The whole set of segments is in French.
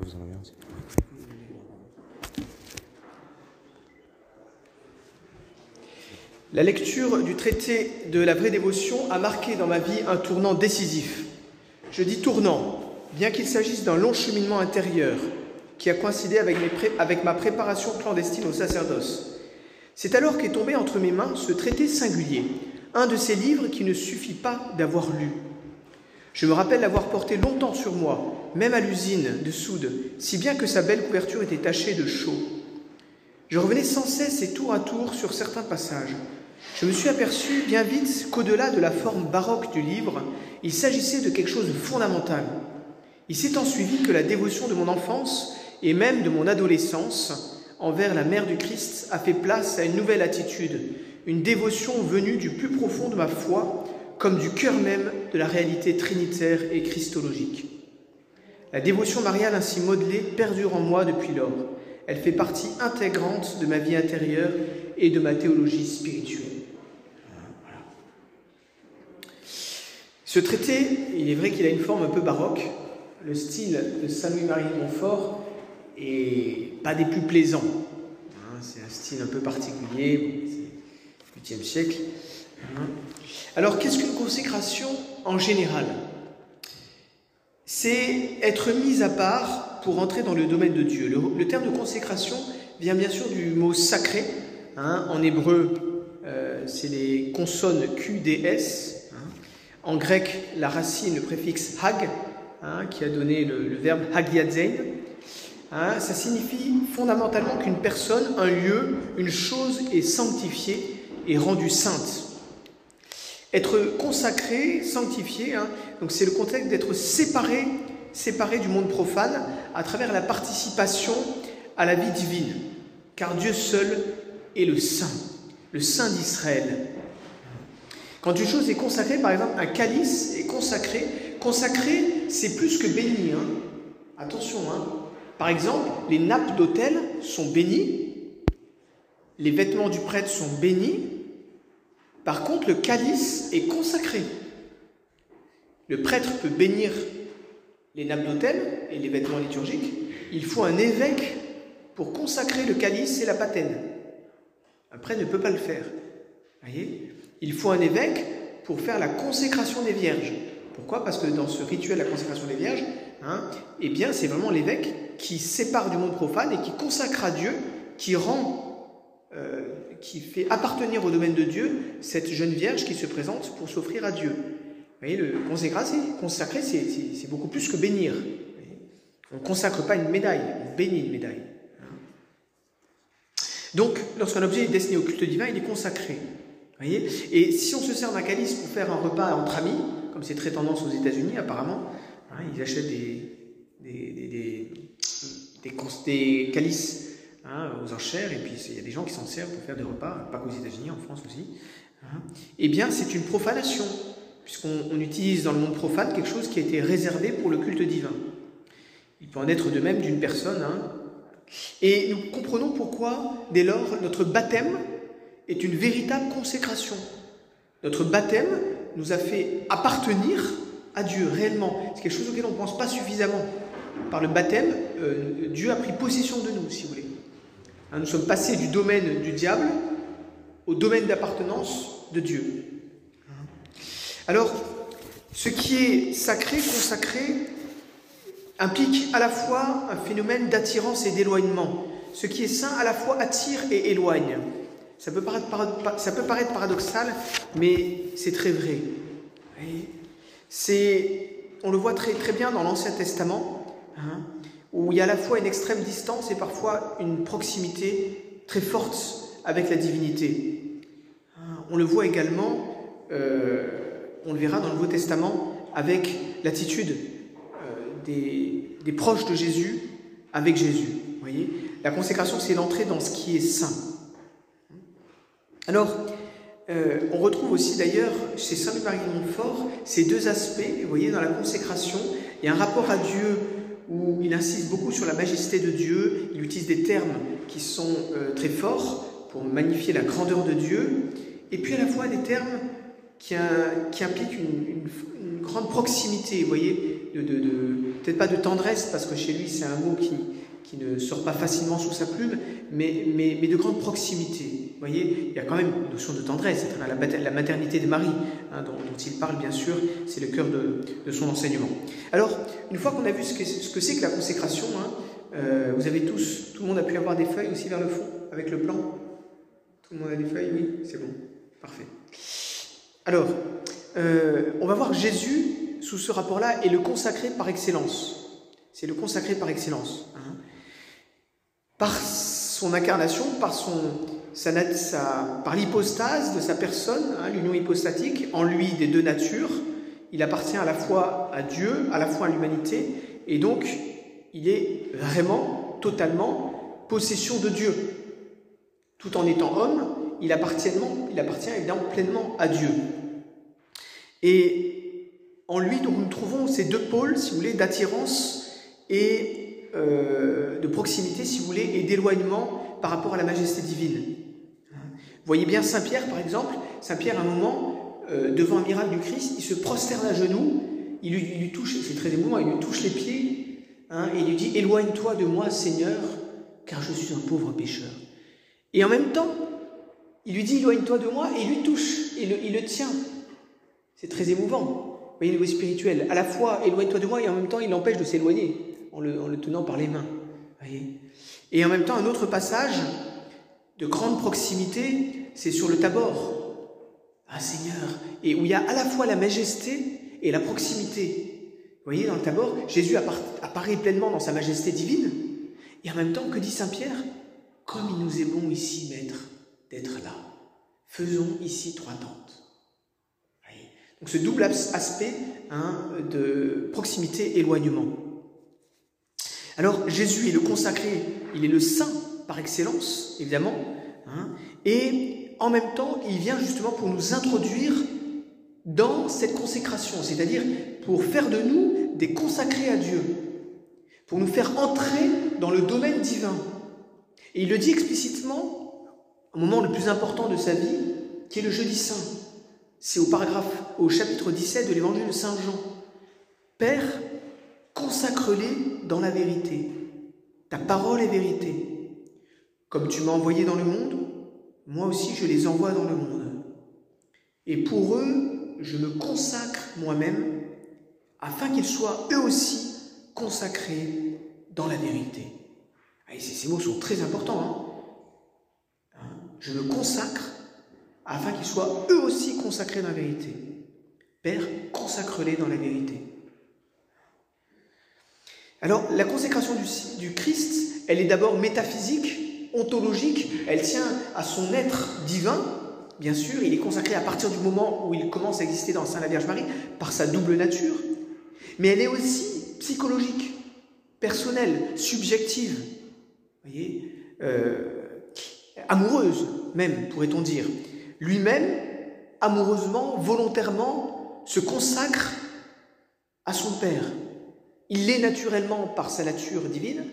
Aussi La lecture du traité de la vraie dévotion a marqué dans ma vie un tournant décisif. Je dis tournant, bien qu'il s'agisse d'un long cheminement intérieur qui a coïncidé avec, mes avec ma préparation clandestine au sacerdoce. C'est alors qu'est tombé entre mes mains ce traité singulier, un de ces livres qui ne suffit pas d'avoir lu. Je me rappelle l'avoir porté longtemps sur moi, même à l'usine de soude, si bien que sa belle couverture était tachée de chaux. Je revenais sans cesse et tour à tour sur certains passages. Je me suis aperçu bien vite qu'au-delà de la forme baroque du livre, il s'agissait de quelque chose de fondamental. Il s'est ensuivi que la dévotion de mon enfance et même de mon adolescence envers la mère du Christ a fait place à une nouvelle attitude, une dévotion venue du plus profond de ma foi, comme du cœur même de la réalité trinitaire et christologique. La dévotion mariale ainsi modelée perdure en moi depuis lors. Elle fait partie intégrante de ma vie intérieure et de ma théologie spirituelle. Ce traité, il est vrai qu'il a une forme un peu baroque. Le style de Saint-Louis-Marie de Montfort est pas des plus plaisants. Hein, C'est un style un peu particulier, c'est 8e siècle. Hein. Alors, qu'est-ce qu'une consécration en général? C'est être mis à part pour entrer dans le domaine de Dieu. Le, terme de consécration vient bien sûr du mot sacré. hein. En hébreu, euh, c'est les consonnes QDS. hein. En grec, la racine, le préfixe hag, hein, qui a donné le, verbe hagiazein. Hein, ça signifie fondamentalement qu'une personne, un lieu, une chose est sanctifiée et rendue sainte. Être consacré, sanctifié, hein, donc c'est le contexte d'être séparé, du monde profane à travers la participation à la vie divine. Car Dieu seul est le Saint, le Saint d'Israël. Quand une chose est consacrée, par exemple, un calice est consacré. Consacré, c'est plus que béni. hein. Attention, hein. Par exemple, les nappes d'autel sont bénies, les vêtements du prêtre sont bénis. Par contre, le calice est consacré. Le prêtre peut bénir les nappes d'autel et les vêtements liturgiques. Il faut un évêque pour consacrer le calice et la patène. Un prêtre ne peut pas le faire. Voyez? Il faut un évêque pour faire la consécration des vierges. Pourquoi? Parce que dans ce rituel la consécration des vierges, hein, eh bien, c'est vraiment l'évêque qui sépare du monde profane et qui consacre à Dieu, qui rend, euh, qui fait appartenir au domaine de Dieu cette jeune vierge qui se présente pour s'offrir à Dieu. Vous voyez, le consacrer, c'est, beaucoup plus que bénir. Vous on ne consacre pas une médaille, on bénit une médaille. Donc, lorsqu'un objet est destiné au culte divin, il est consacré. Voyez Et si on se sert d'un calice pour faire un repas entre amis, comme c'est très tendance aux États-Unis apparemment, hein, ils achètent des calices hein, aux enchères, et puis il y a des gens qui s'en servent pour faire des repas, pas qu'aux États-Unis, en France aussi. hein. Eh bien, c'est une profanation, puisqu'on on utilise dans le monde profane quelque chose qui a été réservé pour le culte divin. Il peut en être de même d'une personne. hein. Et nous comprenons pourquoi, dès lors, notre baptême est une véritable consécration. Notre baptême nous a fait appartenir à Dieu réellement. C'est quelque chose auquel on ne pense pas suffisamment. Par le baptême, euh, Dieu a pris possession de nous, si vous voulez. Hein, nous sommes passés du domaine du diable au domaine d'appartenance de Dieu. Alors, ce qui est sacré, consacré, implique à la fois un phénomène d'attirance et d'éloignement. Ce qui est saint à la fois attire et éloigne. Ça peut paraître, paradoxal, mais c'est très vrai. C'est, on le voit très, très bien dans l'Ancien Testament, hein, où il y a à la fois une extrême distance et parfois une proximité très forte avec la divinité. Hein, On le voit également, euh, on le verra dans le Nouveau Testament, avec l'attitude euh, des, proches de Jésus avec Jésus. Voyez La consécration, c'est l'entrée dans ce qui est saint. Alors, euh, on retrouve aussi d'ailleurs chez Saint Louis-Marie de Montfort ces deux aspects. Vous voyez, dans la consécration, il y a un rapport à Dieu où il insiste beaucoup sur la majesté de Dieu. Il utilise des termes qui sont euh, très forts pour magnifier la grandeur de Dieu. Et puis à la fois des termes qui, qui impliquent une, grande proximité, voyez, peut-être pas de tendresse, parce que chez lui c'est un mot qui, ne sort pas facilement sous sa plume, mais, de grande proximité. Vous voyez, il y a quand même une notion de tendresse, la, maternité de Marie, hein, dont, il parle bien sûr, c'est le cœur de, son enseignement. Alors, une fois qu'on a vu ce que, ce que c'est que la consécration, hein, euh, vous avez tous, tout le monde a pu avoir des feuilles aussi vers le fond, avec le plan? Tout le monde a des feuilles, oui C'est bon, parfait. Alors, euh, on va voir Jésus sous ce rapport-là et le consacré par excellence. C'est le consacré par excellence. Hein. Par son incarnation, par, son, par l'hypostase de sa personne, hein, l'union hypostatique, en lui des deux natures, il appartient à la fois à Dieu, à la fois à l'humanité, et donc il est vraiment, totalement possession de Dieu. Tout en étant homme, il appartient, il appartient évidemment pleinement à Dieu. Et en lui, donc, nous trouvons ces deux pôles, si vous voulez, d'attirance et euh, de proximité, si vous voulez, et d'éloignement par rapport à la majesté divine. Voyez bien Saint Pierre, par exemple. Saint Pierre, à un moment, euh, devant un miracle du Christ, il se prosterne à genoux, il lui, touche, c'est très émouvant, il lui touche les pieds, hein, et il lui dit Éloigne-toi de moi, Seigneur, car je suis un pauvre pécheur. Et en même temps, il lui dit Éloigne-toi de moi, et il lui touche, et il le tient. C'est très émouvant. Vous voyez, niveau spirituel. À la fois, éloigne-toi de moi, et en même temps, il l'empêche de s'éloigner, en le, tenant par les mains. Et en même temps, un autre passage de grande proximité, c'est sur le Tabor. Ah Seigneur, et où il y a à la fois la majesté et la proximité. Vous voyez, dans le Tabor, Jésus apparaît pleinement dans sa majesté divine, et en même temps, que dit Saint Pierre? Comme il nous est bon ici, Maître, d'être là, faisons ici trois tentes. Donc ce double aspect hein, de proximité-éloignement. Alors Jésus est le consacré, il est le saint par excellence, évidemment, hein, et en même temps, il vient justement pour nous introduire dans cette consécration, c'est-à-dire pour faire de nous des consacrés à Dieu, pour nous faire entrer dans le domaine divin. Et il le dit explicitement au moment le plus important de sa vie, qui est le jeudi saint. C'est au paragraphe, au chapitre 17 de l'évangile de Saint Jean. Père, consacre-les dans la vérité. Ta parole est vérité. Comme tu m'as envoyé dans le monde, moi aussi je les envoie dans le monde. Et pour eux, je me consacre moi-même, afin qu'ils soient eux aussi consacrés dans la vérité. ces mots sont très importants. Hein. Hein, je me consacre afin qu'ils soient eux aussi consacrés dans la vérité. Père, consacre-les dans la vérité. Alors, la consécration du, Christ, elle est d'abord métaphysique, ontologique, elle tient à son être divin, bien sûr, il est consacré à partir du moment où il commence à exister dans Saint la Vierge Marie, par sa double nature, mais elle est aussi psychologique, personnelle, subjective, euh, amoureuse même, pourrait-on dire. Lui-même, amoureusement, volontairement, se consacre à son Père. Il l'est naturellement par sa nature divine,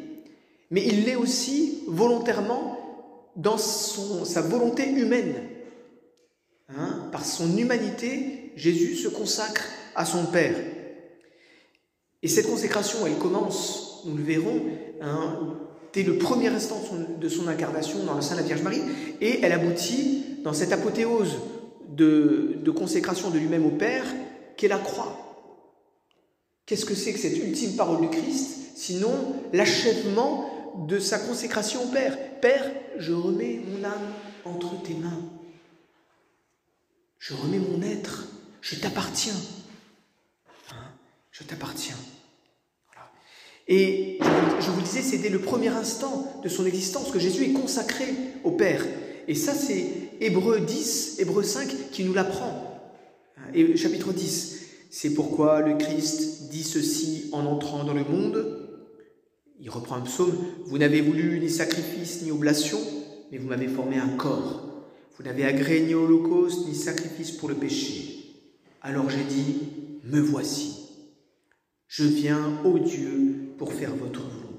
mais il l'est aussi volontairement dans sa volonté humaine. Hein, par son humanité, Jésus se consacre à son Père. Et cette consécration, elle commence, nous le verrons, hein, dès le premier instant de son, incarnation dans le sein de la Vierge Marie, et elle aboutit dans cette apothéose de, consécration de lui-même au Père qu'est la croix. Qu'est-ce que c'est que cette ultime parole du Christ sinon l'achèvement de sa consécration au Père Père, je remets mon âme entre tes mains. Je remets mon être. Je t'appartiens. Hein, je t'appartiens. Et je vous disais, c'est dès le premier instant de son existence que Jésus est consacré au Père. Et ça, c'est Hébreu 10, Hébreu 5 qui nous l'apprend. Et chapitre 10. C'est pourquoi le Christ dit ceci en entrant dans le monde. Il reprend un psaume. Vous n'avez voulu ni sacrifice ni oblation, mais vous m'avez formé un corps. Vous n'avez agréé ni holocauste ni sacrifice pour le péché. Alors j'ai dit, me voici. Je viens, ô Dieu, pour faire votre volonté.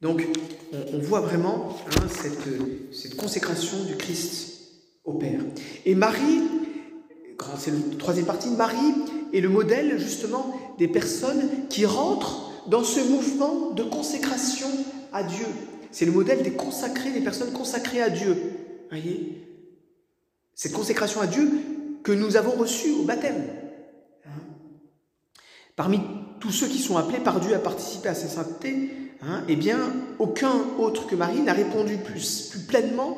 Donc, on, voit vraiment hein, cette, consécration du Christ au Père. Et Marie, c'est la troisième partie, Marie est le modèle justement des personnes qui rentrent dans ce mouvement de consécration à Dieu. C'est le modèle des consacrés, des personnes consacrées à Dieu. Voyez? Cette consécration à Dieu que nous avons reçue au baptême. Parmi tous ceux qui sont appelés par Dieu à participer à sa sainteté, hein, eh bien, aucun autre que Marie n'a répondu plus, plus pleinement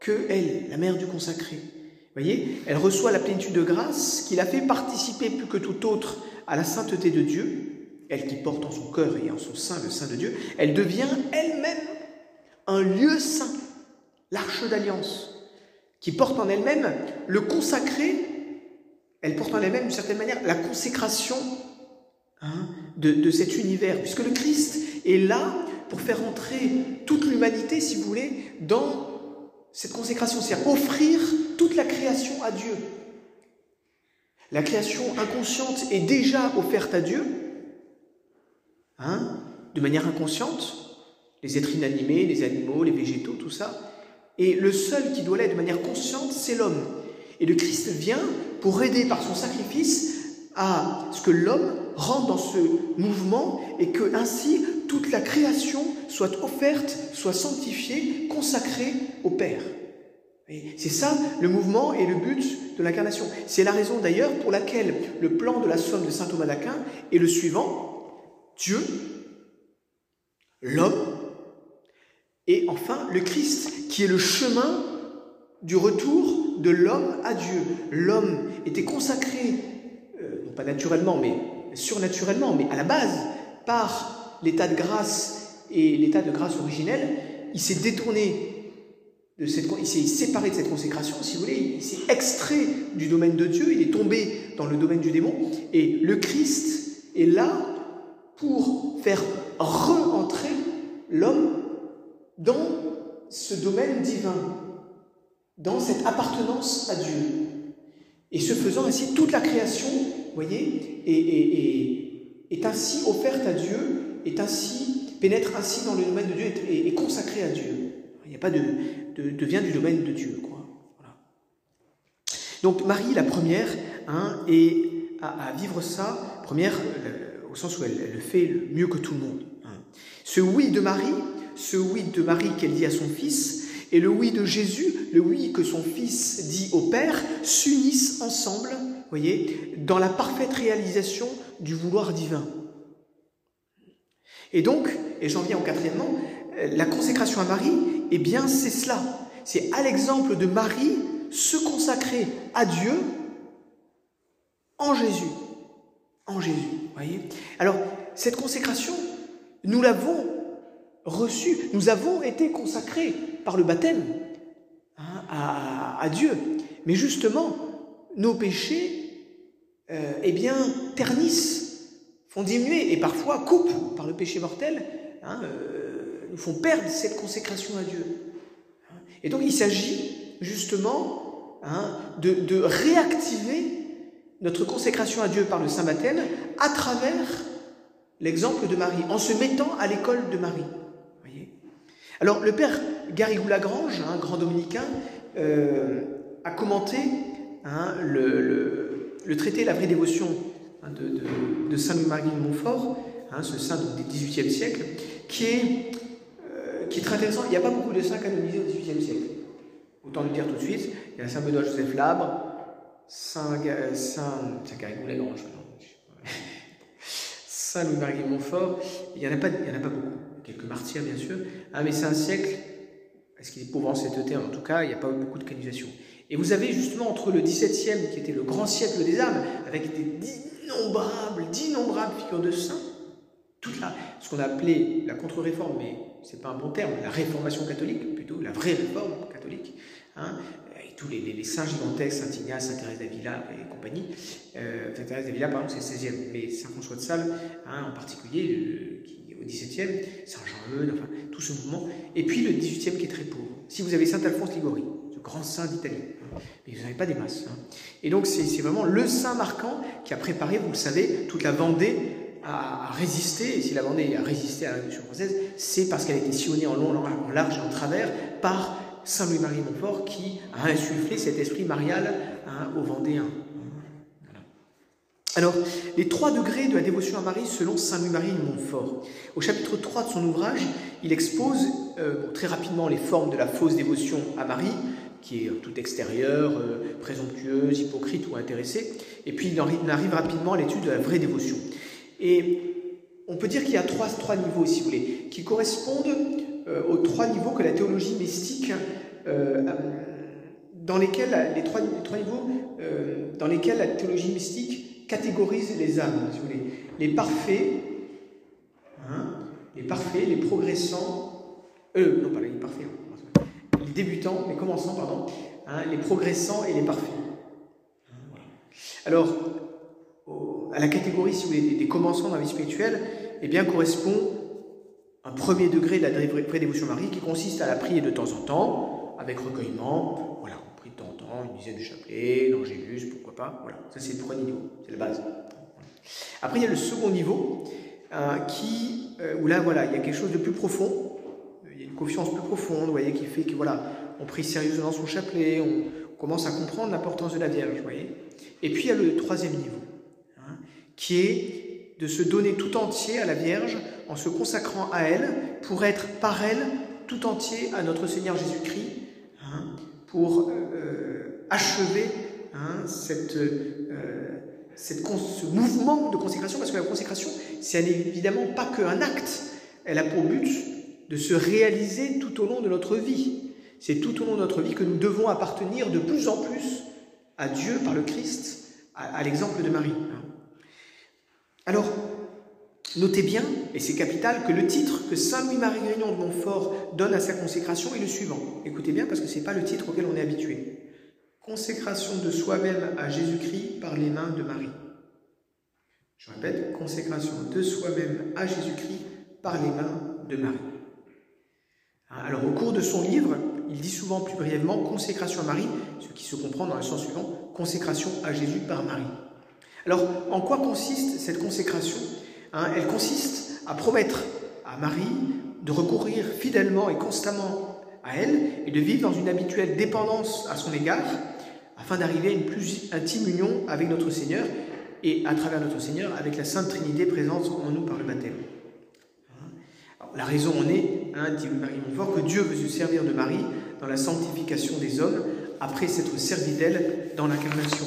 que elle, la mère du consacré. Voyez, elle reçoit la plénitude de grâce qui l'a fait participer plus que tout autre à la sainteté de Dieu, elle qui porte en son cœur et en son sein le sein de Dieu, elle devient elle-même un lieu saint, l'arche d'alliance, qui porte en elle-même le consacré, elle porte en elle-même d'une certaine manière la consécration hein, de, de cet univers, puisque le Christ est là pour faire entrer toute l'humanité, si vous voulez, dans cette consécration, c'est-à-dire offrir toute la création à Dieu. La création inconsciente est déjà offerte à Dieu, hein, de manière inconsciente, les êtres inanimés, les animaux, les végétaux, tout ça. Et le seul qui doit l'être de manière consciente, c'est l'homme. Et le Christ vient pour aider par son sacrifice à ce que l'homme rentre dans ce mouvement et que ainsi toute la création soit offerte, soit sanctifiée, consacrée au Père. C'est ça le mouvement et le but de l'incarnation. C'est la raison d'ailleurs pour laquelle le plan de la somme de saint Thomas d'Aquin est le suivant Dieu, l'homme et enfin le Christ, qui est le chemin du retour de l'homme à Dieu. L'homme était consacré, euh, non pas naturellement, mais surnaturellement, mais à la base, par l'état de grâce et l'état de grâce originel, il s'est détourné de cette, il s'est séparé de cette consécration, si vous voulez, il s'est extrait du domaine de Dieu, il est tombé dans le domaine du démon, et le Christ est là pour faire re-entrer l'homme dans ce domaine divin, dans cette appartenance à Dieu. Et ce faisant ainsi, toute la création, voyez, est, est, ainsi offerte à Dieu, est ainsi, pénètre ainsi dans le domaine de Dieu, est, consacrée à Dieu. Il n'y a pas de, de, vient du domaine de Dieu, quoi. Donc Marie, la première, hein, est à, vivre ça, première, euh, au sens où elle, le fait mieux que tout le monde. Hein. Ce oui de Marie, ce oui de Marie qu'elle dit à son fils et le oui de Jésus, le oui que son fils dit au Père, s'unissent ensemble, voyez, dans la parfaite réalisation du vouloir divin. Et donc, et j'en viens au quatrièmement, la consécration à Marie, eh bien c'est cela. C'est à l'exemple de Marie se consacrer à Dieu en Jésus. En Jésus, voyez. Alors, cette consécration, nous l'avons reçu, nous avons été consacrés par le baptême hein, à, Dieu. Mais justement, nos péchés, euh, eh bien, ternissent, font diminuer et parfois coupent par le péché mortel, hein, euh, nous font perdre cette consécration à Dieu. Et donc, il s'agit justement hein, de, de réactiver notre consécration à Dieu par le Saint Baptême à travers l'exemple de Marie, en se mettant à l'école de Marie. Alors, le père Garrigou-Lagrange, un grand dominicain, euh, a commenté hein, le, traité La vraie dévotion hein, de, Saint Louis-Marie de Montfort, hein, ce saint du XVIIIe siècle, qui est, euh, qui est très intéressant. Il n'y a pas beaucoup de saints canonisés au XVIIIe siècle. Autant le dire tout de suite. Il y a Saint Benoît Joseph Labre, Saint, Saint, Louis-Marie de Montfort. Il n'y en a pas beaucoup quelques martyrs bien sûr, ah, mais c'est un siècle, est-ce qu'il est pauvre en cette terre? En tout cas, il n'y a pas eu beaucoup de canonisation. Et vous avez justement entre le XVIIe, qui était le grand siècle des âmes, avec d'innombrables, d'innombrables figures de saints, toute la, ce qu'on a appelé la contre-réforme, mais c'est pas un bon terme, la réformation catholique, plutôt la vraie réforme catholique, hein, et tous les, saints gigantesques, Saint Ignace, Saint Thérèse d'Avila et compagnie. Euh, Saint Thérèse d'Avila, par exemple, c'est le 16e, mais Saint François de Sales, hein, en particulier, qui au XVIIe, Saint-Jean-Eudes, enfin, tout ce mouvement. Et puis le XVIIIe qui est très pauvre. Si vous avez Saint-Alphonse Ligori, le grand saint d'Italie, mais vous n'avez pas des masses. Hein. Et donc c'est vraiment le saint marquant qui a préparé, vous le savez, toute la Vendée à, résister. Et si la Vendée a résisté à la Révolution française, c'est parce qu'elle a été sillonnée en long, en large en travers par Saint Louis-Marie Montfort qui a insufflé cet esprit marial hein, aux Vendéens. Alors, les trois degrés de la dévotion à Marie selon Saint Louis-Marie de Montfort. Au chapitre 3 de son ouvrage, il expose euh, très rapidement les formes de la fausse dévotion à Marie, qui est tout extérieure, euh, présomptueuse, hypocrite ou intéressée, et puis il arrive rapidement à l'étude de la vraie dévotion. Et on peut dire qu'il y a trois, trois niveaux, si vous voulez, qui correspondent euh, aux trois niveaux que la théologie mystique dans lesquels les trois, trois niveaux dans lesquels la théologie mystique catégorise les âmes, si vous voulez. Les parfaits, hein, les parfaits, les progressants, non pas les parfaits, hein, les débutants, les commençants, pardon, hein, les progressants et les parfaits. Alors, à la catégorie, si vous voulez, des, commençants dans la vie spirituelle, eh bien, correspond un premier degré de la vraie dévotion Marie qui consiste à la prier de temps en temps, avec recueillement, voilà, prie de temps en temps, une dizaine de chapelets, l'angélus, pourquoi pas, voilà, ça c'est le premier niveau, c'est la base. Après, il y a le second niveau, euh, qui, euh, où là, voilà, il y a quelque chose de plus profond, il y a une confiance plus profonde, vous voyez, qui fait que, voilà, on prie sérieusement son chapelet, on, commence à comprendre l'importance de la Vierge, vous voyez. Et puis, il y a le troisième niveau, hein, qui est de se donner tout entier à la Vierge en se consacrant à elle pour être par elle tout entier à notre Seigneur Jésus-Christ, hein, pour euh, achever hein, cette, ce mouvement de consécration, parce que la consécration, c'est évidemment pas qu'un acte, elle a pour but de se réaliser tout au long de notre vie. C'est tout au long de notre vie que nous devons appartenir de plus en plus à Dieu par le Christ, à, l'exemple de Marie. Alors, notez bien, et c'est capital, que le titre que Saint Louis-Marie Grignon de Montfort donne à sa consécration est le suivant. Écoutez bien, parce que ce n'est pas le titre auquel on est habitué. Consécration de soi-même à Jésus-Christ par les mains de Marie. Je répète, consécration de soi-même à Jésus-Christ par les mains de Marie. Alors au cours de son livre, il dit souvent plus brièvement consécration à Marie, ce qui se comprend dans le sens suivant, consécration à Jésus par Marie. Alors en quoi consiste cette consécration? Hein, Elle consiste à promettre à Marie de recourir fidèlement et constamment à elle et de vivre dans une habituelle dépendance à son égard afin d'arriver à une plus intime union avec notre Seigneur et à travers notre Seigneur avec la Sainte Trinité présente en nous par le baptême. la raison en est, hein, dit Marie Montfort, que Dieu veut se servir de Marie dans la sanctification des hommes après s'être servi d'elle dans l'incarnation.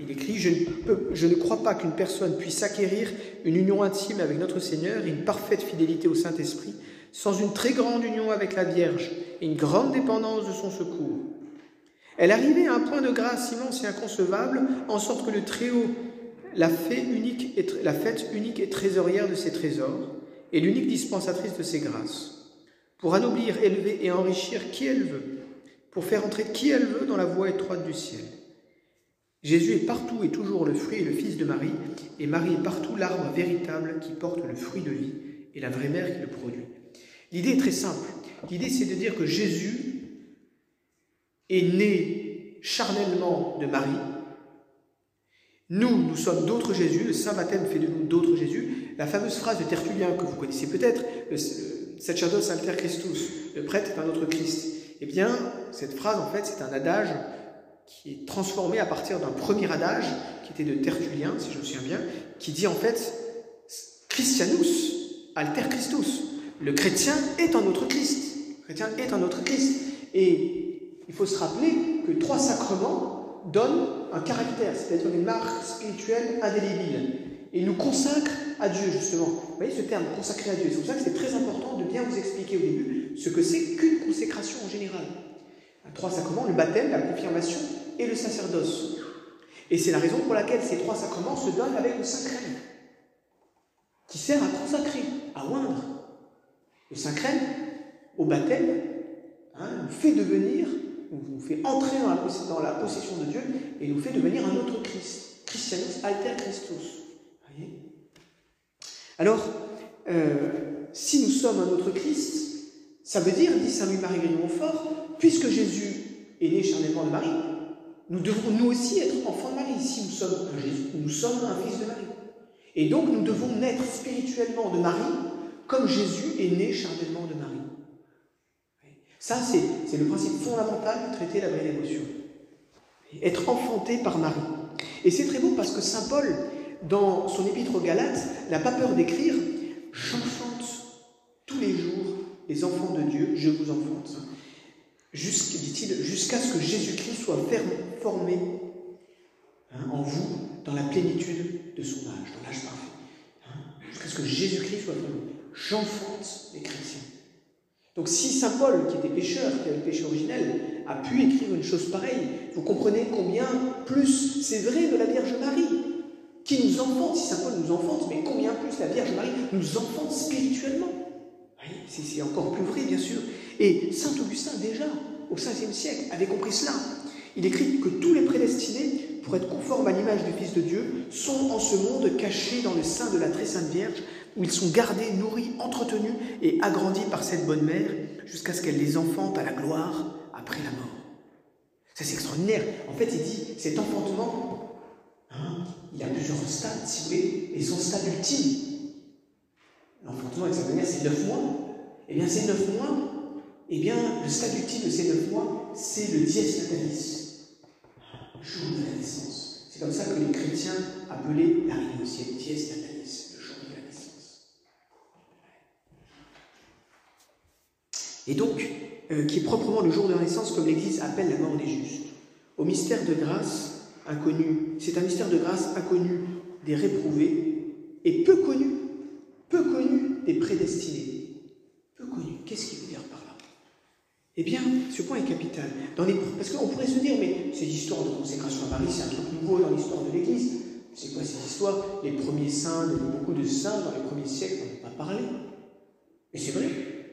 Il écrit je ne, crois pas qu'une personne puisse acquérir une union intime avec notre Seigneur et une parfaite fidélité au Saint-Esprit sans une très grande union avec la Vierge et une grande dépendance de son secours. Elle arrivait à un point de grâce immense et inconcevable, en sorte que le Très-Haut la, fait la fête unique et trésorière de ses trésors, et l'unique dispensatrice de ses grâces, pour anoblir, élever et enrichir qui elle veut, pour faire entrer qui elle veut dans la voie étroite du ciel. Jésus est partout et toujours le fruit et le fils de Marie, et Marie est partout l'arbre véritable qui porte le fruit de vie et la vraie mère qui le produit. L'idée est très simple. L'idée, c'est de dire que Jésus est né charnellement de Marie. Nous, nous sommes d'autres Jésus, le Saint Baptême fait de nous d'autres Jésus. La fameuse phrase de Tertullien que vous connaissez peut-être, Sacerdos alter Christus, le prêtre est un autre Christ. Eh bien, cette phrase, en fait, c'est un adage qui est transformé à partir d'un premier adage qui était de Tertullien, si je me souviens bien, qui dit en fait Christianus alter Christus. Le chrétien est un autre Christ. Le chrétien est un autre Christ. Et il faut se rappeler que trois sacrements donnent un caractère, c'est-à-dire une marque spirituelle indélébile, et nous consacrent à Dieu, justement. Vous voyez ce terme, consacrer à Dieu. C'est pour ça que c'est très important de bien vous expliquer au début ce que c'est qu'une consécration en général. Trois sacrements, le baptême, la confirmation et le sacerdoce. Et c'est la raison pour laquelle ces trois sacrements se donnent avec le Saint Crème, qui sert à consacrer, à oindre. Le Saint Crème, au baptême, hein, nous fait devenir nous fait entrer dans la, possession de Dieu et nous fait devenir un autre Christ. Christianus alter Christus. Alors, euh, si nous sommes un autre Christ, ça veut dire, dit Saint Louis-Marie Grignon-Montfort, puisque Jésus est né charnellement de Marie, nous devons nous aussi être enfants de Marie. Si nous sommes nous sommes un fils de Marie. Et donc nous devons naître spirituellement de Marie, comme Jésus est né charnellement de Marie. Ça, c'est le principe fondamental du traité la vraie dévotion. Être enfanté par Marie. Et c'est très beau parce que Saint Paul, dans son épître aux Galates, n'a pas peur d'écrire J'enfante tous les jours les enfants de Dieu, je vous enfante, jusqu'à ce que Jésus-Christ soit formé hein, en vous dans la plénitude de son âge, dans l'âge parfait. Hein, jusqu'à ce que Jésus-Christ soit formé. J'enfante les chrétiens. Donc si Saint Paul, qui était pécheur, qui avait le péché originel, a pu écrire une chose pareille, vous comprenez combien plus c'est vrai de la Vierge Marie, qui nous enfante, si Saint Paul nous enfante, mais combien plus la Vierge Marie nous enfante spirituellement. C'est encore plus vrai, bien sûr. Et Saint Augustin, déjà, au XVe siècle, avait compris cela. Il écrit que tous les prédestinés, pour être conformes à l'image du Fils de Dieu, sont en ce monde cachés dans le sein de la très sainte Vierge, où ils sont gardés, nourris, entretenus et agrandis par cette bonne mère, jusqu'à ce qu'elle les enfante à la gloire après la mort. Ça, c'est extraordinaire. En fait, il dit, cet enfantement, hein, il a plusieurs stades, si vous voulez, et son stade ultime, l'enfantement, avec sa manière, c'est neuf mois. Eh bien, ces neuf mois, eh bien, le stade ultime de ces neuf mois, c'est le dies natalis, jour de la naissance. C'est comme ça que les chrétiens appelaient l'arrivée au ciel, dies natalis, le jour de la naissance. Et donc, euh, qui est proprement le jour de la naissance, comme l'Église appelle la mort des justes. Au mystère de grâce inconnu, c'est un mystère de grâce inconnu des réprouvés et peu connu, peu connu des prédestinés. Peu connu. Qu'est-ce qu'il veut dire par là Eh bien, ce point est capital. Parce qu'on pourrait se dire, mais ces histoires de consécration à Marie, c'est un truc nouveau dans l'histoire de l'Église. C'est quoi ces histoires? Les premiers saints, beaucoup de saints dans les premiers siècles n'en ont pas parlé. Et c'est vrai,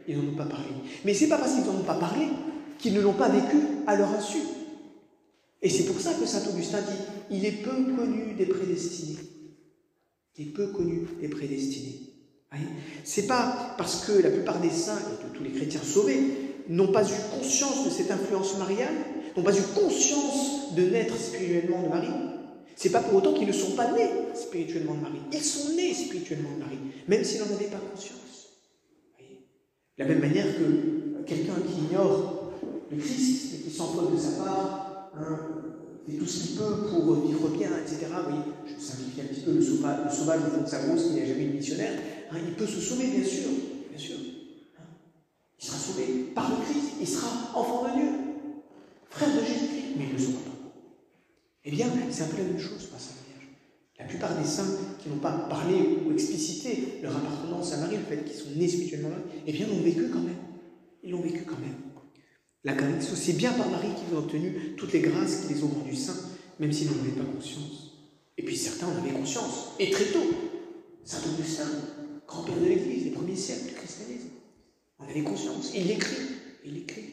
ils n'en ont pas parlé. Mais c'est pas parce qu'ils n'en ont pas parlé qu'ils ne l'ont pas vécu à leur insu. Et c'est pour ça que saint Augustin dit il est peu connu des prédestinés. Il est peu connu des prédestinés. C'est pas parce que la plupart des saints et de tous les chrétiens sauvés n'ont pas eu conscience de cette influence mariale, n'ont pas eu conscience de naître spirituellement de Marie. C'est pas pour autant qu'ils ne sont pas nés spirituellement de Marie. Ils sont nés spirituellement de Marie, même s'ils n'en avaient pas conscience. De la même manière que quelqu'un qui ignore le Christ et qui s'emploie de sa part, hein, fait tout ce qu'il peut pour vivre bien, etc. Oui, je simplifie un petit peu le sauvage, le sauvage au fond de sa grosse qui n'a jamais de missionnaire. Hein, il peut se sauver, bien sûr, bien sûr. Il sera sauvé par le Christ, il sera enfant de Dieu, frère de Jésus-Christ, mais il ne le saura pas. Eh bien, c'est un peu la même chose, pas ça. La plupart des saints qui n'ont pas parlé ou explicité leur appartenance à Marie, le fait qu'ils sont nés spirituellement eh bien, l'ont vécu quand même. Ils l'ont vécu quand même. La c'est bien par Marie qu'ils ont obtenu toutes les grâces qui les ont rendus saints, même s'ils n'en avaient pas conscience. Et puis certains en avaient conscience, et très tôt. Saint Augustin, grand-père de l'Église, des premiers siècles du christianisme, en avait conscience. Il l'écrit. Il l'écrit.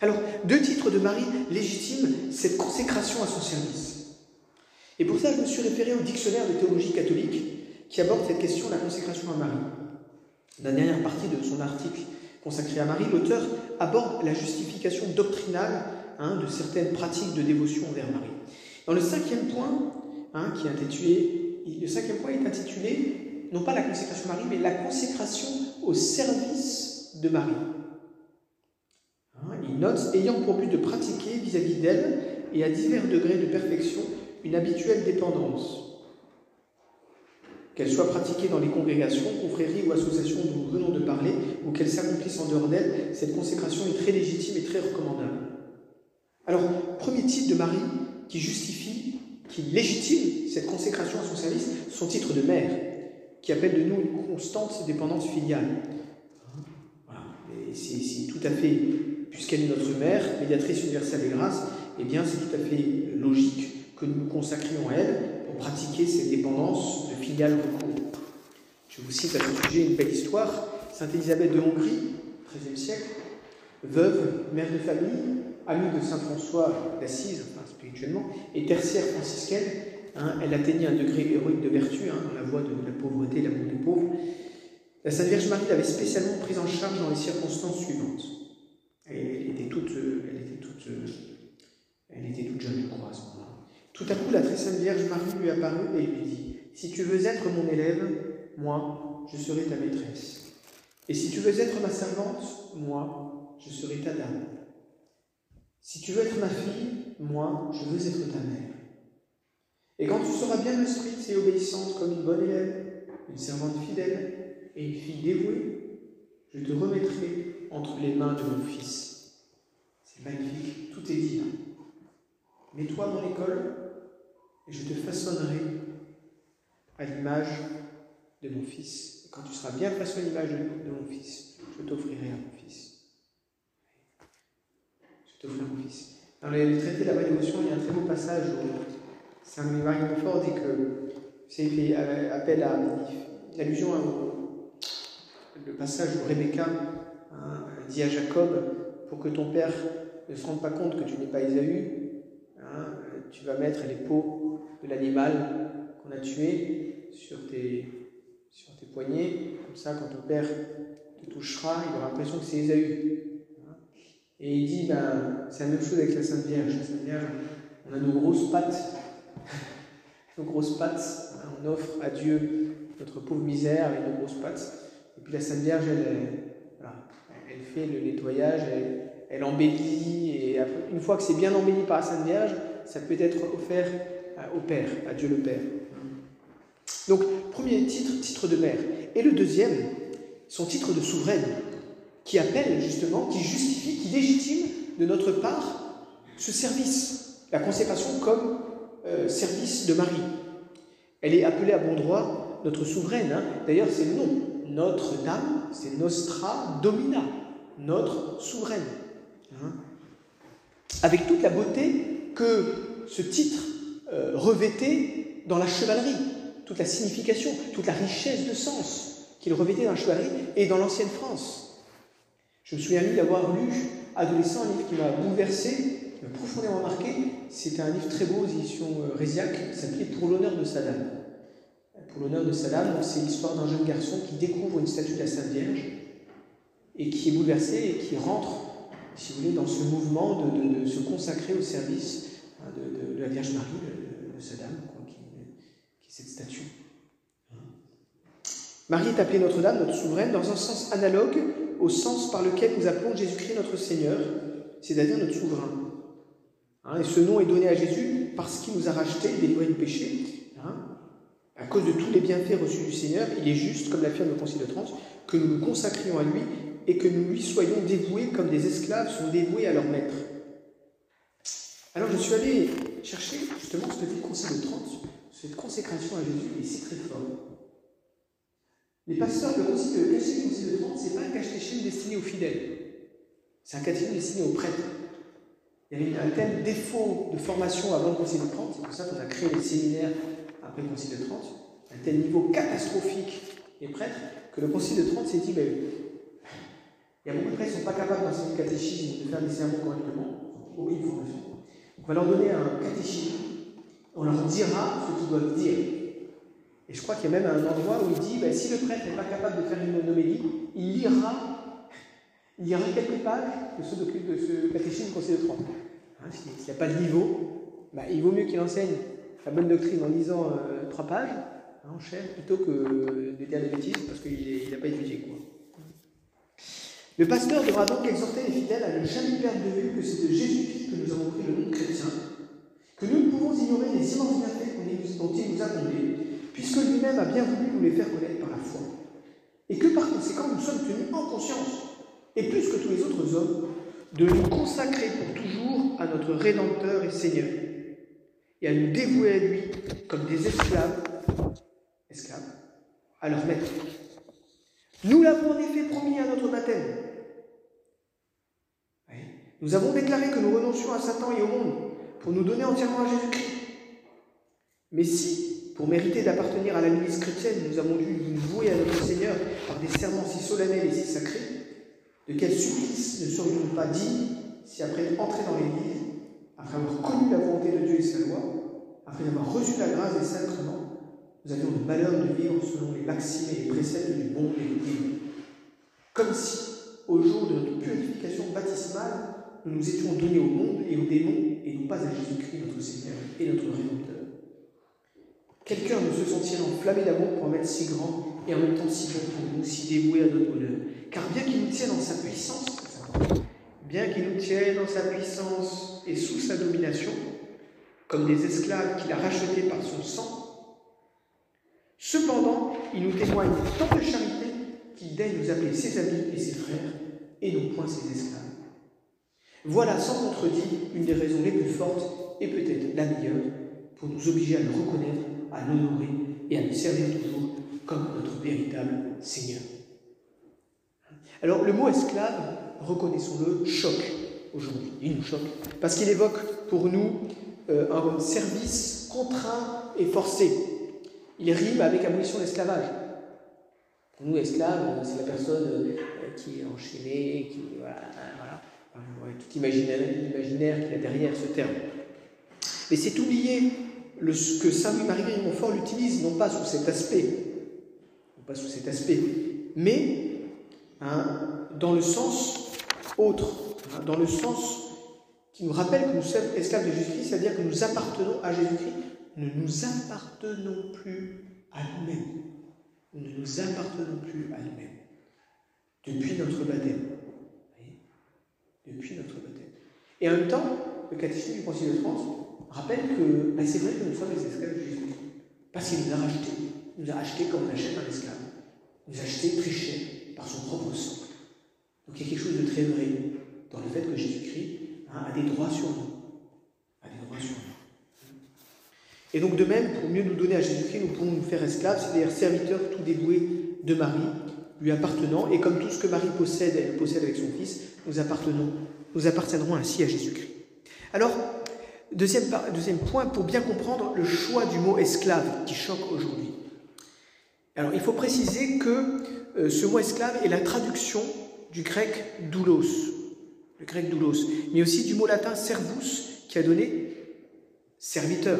Alors, deux titres de Marie légitiment cette consécration à son service. Et pour ça, je me suis référé au dictionnaire de théologie catholique qui aborde cette question de la consécration à Marie. Dans la dernière partie de son article consacré à Marie, l'auteur aborde la justification doctrinale hein, de certaines pratiques de dévotion envers Marie. Dans le cinquième point, hein, qui est intitulé, le cinquième point est intitulé non pas la consécration à Marie, mais la consécration au service de Marie. Hein, il note ayant pour but de pratiquer vis-à-vis d'elle et à divers degrés de perfection une habituelle dépendance. Qu'elle soit pratiquée dans les congrégations, confréries ou associations dont nous venons de parler, ou qu'elle s'accomplisse en dehors d'elle, cette consécration est très légitime et très recommandable. Alors, premier titre de Marie qui justifie, qui légitime cette consécration à son service, son titre de mère, qui appelle de nous une constante dépendance filiale. Voilà. c'est tout à fait, puisqu'elle est notre mère, médiatrice universelle des grâces, eh bien c'est tout à fait logique que nous consacrions à elle pour pratiquer cette dépendance de filial recours. Je vous cite à ce sujet une belle histoire. Sainte Élisabeth de Hongrie, XIIIe siècle, veuve, mère de famille, amie de Saint François d'Assise, spirituellement, et tertiaire franciscaine, hein, elle atteignit un degré héroïque de vertu hein, dans la voie de la pauvreté, l'amour des pauvres. La Sainte Vierge Marie l'avait spécialement prise en charge dans les circonstances suivantes. Elle, était toute, elle était toute, elle était toute jeune, je crois, à ce moment-là. Tout à coup, la très sainte Vierge Marie lui apparut et lui dit Si tu veux être mon élève, moi, je serai ta maîtresse. Et si tu veux être ma servante, moi, je serai ta dame. Si tu veux être ma fille, moi, je veux être ta mère. Et quand tu seras bien instruite et obéissante comme une bonne élève, une servante fidèle et une fille dévouée, je te remettrai entre les mains de mon fils. C'est magnifique, tout est dit. Mets-toi dans l'école et je te façonnerai à l'image de mon fils. Et quand tu seras bien façonné à l'image de mon fils, je t'offrirai à mon fils. Je t'offrirai à mon fils. Dans les traités de la émotion, il y a un très beau passage où Saint Marie Montfort dit que c'est fait appel à une allusion au le passage où Rebecca hein, dit à Jacob pour que ton père ne se rende pas compte que tu n'es pas Ésaü, hein, tu vas mettre les peaux de l'animal qu'on a tué sur tes, sur tes poignets, comme ça quand ton père te touchera, il aura l'impression que c'est Ésaü. Et il dit, ben, c'est la même chose avec la Sainte Vierge. La Sainte Vierge, on a nos grosses pattes, nos grosses pattes, on offre à Dieu notre pauvre misère avec nos grosses pattes. Et puis la Sainte Vierge, elle, elle fait le nettoyage, elle, embellit, et une fois que c'est bien embelli par la Sainte Vierge, ça peut être offert au Père, à Dieu le Père. Donc, premier titre, titre de mère. Et le deuxième, son titre de souveraine qui appelle justement, qui justifie, qui légitime de notre part ce service, la consécration comme euh, service de Marie. Elle est appelée à bon droit notre souveraine. Hein. D'ailleurs, c'est le nom. Notre-Dame, c'est Nostra Domina, notre souveraine. Hein. Avec toute la beauté que ce titre euh, revêtait dans la chevalerie, toute la signification, toute la richesse de sens qu'il revêtait dans la chevalerie et dans l'ancienne France. Je me souviens d'avoir lu, adolescent, un livre qui m'a bouleversé, profondément marqué. C'était un livre très beau aux éditions euh, Résiac, qui s'appelait Pour l'honneur de Saddam. Pour l'honneur de Saddam, c'est l'histoire d'un jeune garçon qui découvre une statue de la Sainte Vierge et qui est bouleversé et qui rentre, si vous voulez, dans ce mouvement de, se consacrer au service hein, de, la Vierge Marie, de, Saddam, qui, qui est cette statue. Marie est appelée Notre-Dame, notre souveraine, dans un sens analogue au sens par lequel nous appelons Jésus-Christ notre Seigneur, c'est-à-dire notre souverain. Hein, et ce nom est donné à Jésus parce qu'il nous a rachetés, délivrés du péché. Hein. À cause de tous les bienfaits reçus du Seigneur, il est juste, comme l'affirme le Concile de Trente, que nous nous consacrions à lui et que nous lui soyons dévoués comme des esclaves sont dévoués à leur maître. Alors je suis allé chercher justement ce que dit le Concile de Trente, cette consécration à Jésus, et c'est très fort. Les pasteurs, le concile, le concile de Trente, ce n'est pas un catéchisme destiné aux fidèles. C'est un catéchisme destiné aux prêtres. Il y avait un tel défaut de formation avant le concile de Trente, c'est pour ça qu'on a créé les séminaires après le concile de Trente, un tel niveau catastrophique des prêtres, que le concile de Trente s'est dit, ben, il y a beaucoup de prêtres qui ne sont pas capables d'enseigner le catéchisme, de faire des sermons correctement, aucune formation. On va leur donner un catéchisme, on leur dira ce qu'ils doivent dire. Et je crois qu'il y a même un endroit où il dit ben, si le prêtre n'est pas capable de faire une homélie, il lira, il lira quelques pages de ce, de ce catéchisme conseil de Troyes. Hein, S'il n'y a pas de niveau, ben, il vaut mieux qu'il enseigne la bonne doctrine en lisant euh, trois pages hein, en chef plutôt que de dire des bêtises parce qu'il n'a pas étudié. Quoi. Le pasteur devra donc exhorter les fidèles à ne jamais perdre de vue que c'est de Jésus-Christ que nous avons pris le nom de chrétien, que nous ne pouvons ignorer les immenses bienfaits dont il nous a comblés puisque lui-même a bien voulu nous les faire connaître par la foi. Et que par conséquent, nous sommes tenus en conscience, et plus que tous les autres hommes, de nous consacrer pour toujours à notre Rédempteur et Seigneur, et à nous dévouer à lui comme des esclaves, esclaves, à leur maître. Nous l'avons en effet promis à notre baptême. Nous avons déclaré que nous renoncions à Satan et au monde pour nous donner entièrement à Jésus-Christ. Mais si, pour mériter d'appartenir à la milice chrétienne, nous avons dû nous vouer à notre Seigneur par des serments si solennels et si sacrés. De quel supplice ne serions-nous pas dignes si après être entrés dans l'Église, après avoir connu la volonté de Dieu et sa loi, après avoir reçu la grâce des sacrements, nous avions le malheur de vivre selon les maximes et les préceptes du bon et du bien. Comme si, au jour de notre purification baptismale, nous nous étions donnés au monde et aux démons et non pas à Jésus-Christ, notre Seigneur et notre Rédempteur. Quel cœur ne se sent-il enflammé d'amour pour un maître si grand et en même temps si bon pour nous, si dévoué à notre bonheur Car bien qu'il nous tienne dans sa puissance, bien qu'il nous tienne dans sa puissance et sous sa domination, comme des esclaves qu'il a rachetés par son sang. Cependant, il nous témoigne tant de charité qu'il daigne nous appeler ses amis et ses frères, et non point ses esclaves. Voilà, sans contredit, une des raisons les plus fortes, et peut-être la meilleure, pour nous obliger à le reconnaître, à l'honorer et à le servir toujours comme notre véritable Seigneur. Alors, le mot esclave, reconnaissons-le, choque aujourd'hui. Il nous choque parce qu'il évoque pour nous euh, un service contraint et forcé. Il rime avec abolition de l'esclavage. Nous, esclave, c'est la personne euh, qui est enchaînée, qui. Voilà, voilà. tout imaginaire, qu'il y a derrière ce terme. Mais c'est oublier que Saint Louis-Marie de Montfort l'utilise, non pas sous cet aspect, non pas sous cet aspect, mais hein, dans le sens autre, hein, dans le sens qui nous rappelle que nous sommes esclaves de Jésus-Christ, c'est-à-dire que nous appartenons à Jésus-Christ, ne nous appartenons plus à nous-mêmes. Nous ne nous appartenons plus à nous-mêmes. Depuis notre baptême. Depuis notre baptême. Et en même temps, le catéchisme du Concile de France rappelle que ben, c'est vrai que nous sommes les esclaves de Jésus. Parce qu'il nous a rachetés. Il nous a achetés comme on achète un esclave. Il nous a achetés très cher par son propre sang. Donc il y a quelque chose de très vrai dans le fait que Jésus-Christ hein, a des droits sur nous. A des droits sur nous. Et donc de même, pour mieux nous donner à Jésus-Christ, nous pouvons nous faire esclaves, c'est-à-dire serviteurs tout dévoués de Marie, lui appartenant, et comme tout ce que Marie possède, elle possède avec son Fils, nous appartenons, nous appartiendrons ainsi à Jésus-Christ. Alors, deuxième, deuxième point, pour bien comprendre le choix du mot esclave qui choque aujourd'hui. Alors, il faut préciser que ce mot esclave est la traduction du grec doulos, le grec doulos, mais aussi du mot latin servus, qui a donné serviteur.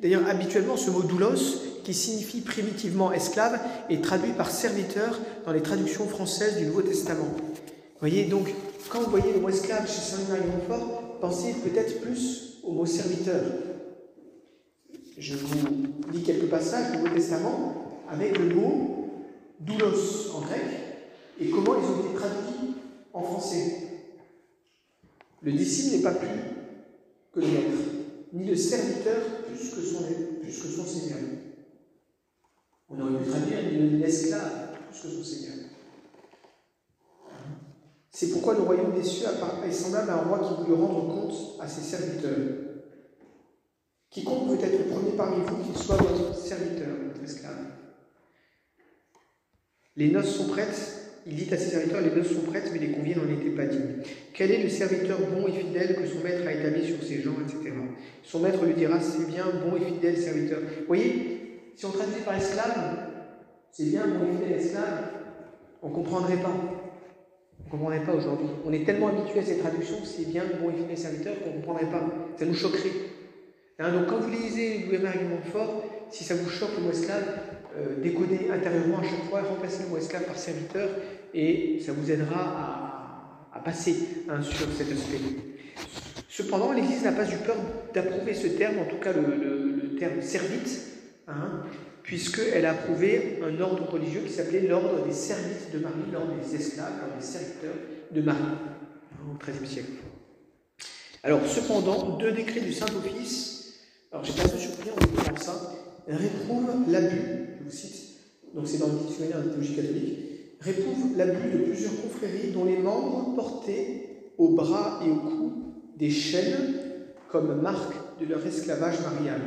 D'ailleurs, habituellement, ce mot doulos, qui signifie primitivement esclave, est traduit par serviteur dans les traductions françaises du Nouveau Testament. Vous voyez, donc, quand vous voyez le mot esclave chez Saint-Marie Montfort, pensez peut-être plus au mot serviteur. Je vous lis quelques passages du Nouveau Testament avec le mot doulos en grec et comment ils ont été traduits en français. Le disciple n'est pas plus que le maître, ni le serviteur plus que son, plus que son Seigneur. On aurait pu traduire l'esclave plus que son Seigneur. C'est pourquoi le royaume des cieux est semblable à un roi qui voulut rendre compte à ses serviteurs. Quiconque veut être le premier parmi vous, qu'il soit votre serviteur, votre esclave. Les noces sont prêtes, il dit à ses serviteurs, les noces sont prêtes, mais les conviés n'en étaient pas dignes. Quel est le serviteur bon et fidèle que son maître a établi sur ses gens, etc. Son maître lui dira, c'est bien, bon et fidèle serviteur. Vous voyez, si on traduisait par esclave, c'est bien, bon et fidèle esclave, on ne comprendrait pas. On ne comprendrait pas aujourd'hui. On est tellement habitué à ces traductions, c'est bien, bon et fidèle serviteur, qu'on ne comprendrait pas. Ça nous choquerait. Hein, donc quand vous lisez gouvernement fort, si ça vous choque le mot esclave, euh, décoder intérieurement à chaque fois, remplacer le mot esclave par serviteur, et ça vous aidera à, passer hein, sur cet aspect. Cependant, l'Église n'a pas eu peur d'approuver ce terme, en tout cas le, terme servite, hein, puisqu'elle a approuvé un ordre religieux qui s'appelait l'ordre des servites de Marie, l'ordre des esclaves, l'ordre des serviteurs de Marie, au XIIIe siècle. Alors, cependant, deux décrets du Saint-Office, alors j'étais un peu surpris en découvrant ça, réprouvent l'abus cite, donc c'est dans le dictionnaire de théologie catholique, réprouve l'abus de plusieurs confréries dont les membres portaient au bras et au cou des chaînes comme marque de leur esclavage marial.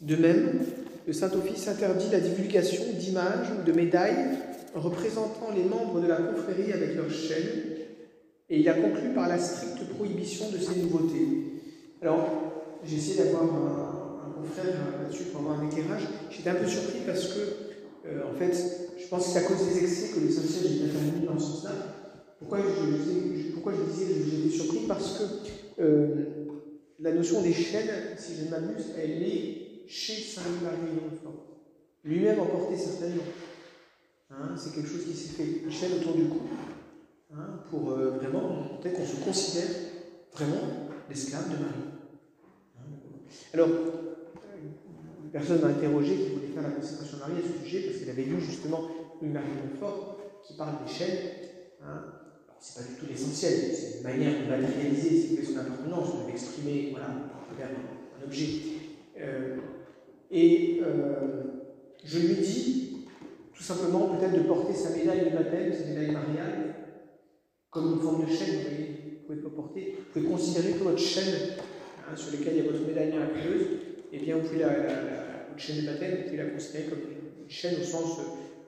De même, le Saint-Office interdit la divulgation d'images ou de médailles représentant les membres de la confrérie avec leurs chaînes, et il a conclu par la stricte prohibition de ces nouveautés. Alors, j'ai essayé d'avoir un, frère là-dessus pour avoir un éclairage. J'étais un peu surpris parce que, euh, en fait, je pense que c'est à cause des excès que les sociétés étaient intervenus dans ce sens-là. Pourquoi je, pourquoi je disais que j'étais surpris? Parce que euh, la notion chaînes, si je ne m'amuse, elle est chez Saint-Marie Lui-même emporté certainement. Hein, c'est quelque chose qui s'est fait, chaîne autour du cou, hein, pour euh, vraiment montrer qu'on se considère vraiment l'esclave de Marie. Hein, alors, personne m'a interrogé qui voulait faire la consécration de Marie à ce sujet, parce qu'elle avait lu justement une Marie Montfort qui parle des chaînes. Hein. c'est pas du tout l'essentiel, c'est une manière de matérialiser son appartenance, de l'exprimer voilà, un, objet. Euh, et euh, je lui dis tout simplement peut-être de porter sa médaille de baptême, sa médaille mariale, comme une forme de chaîne, vous voyez, vous pouvez pas porter, vous pouvez considérer que votre chaîne hein, sur laquelle il y a votre médaille miraculeuse, et eh bien vous pouvez la, votre chaîne de baptême, vous pouvez la considérer comme une chaîne au sens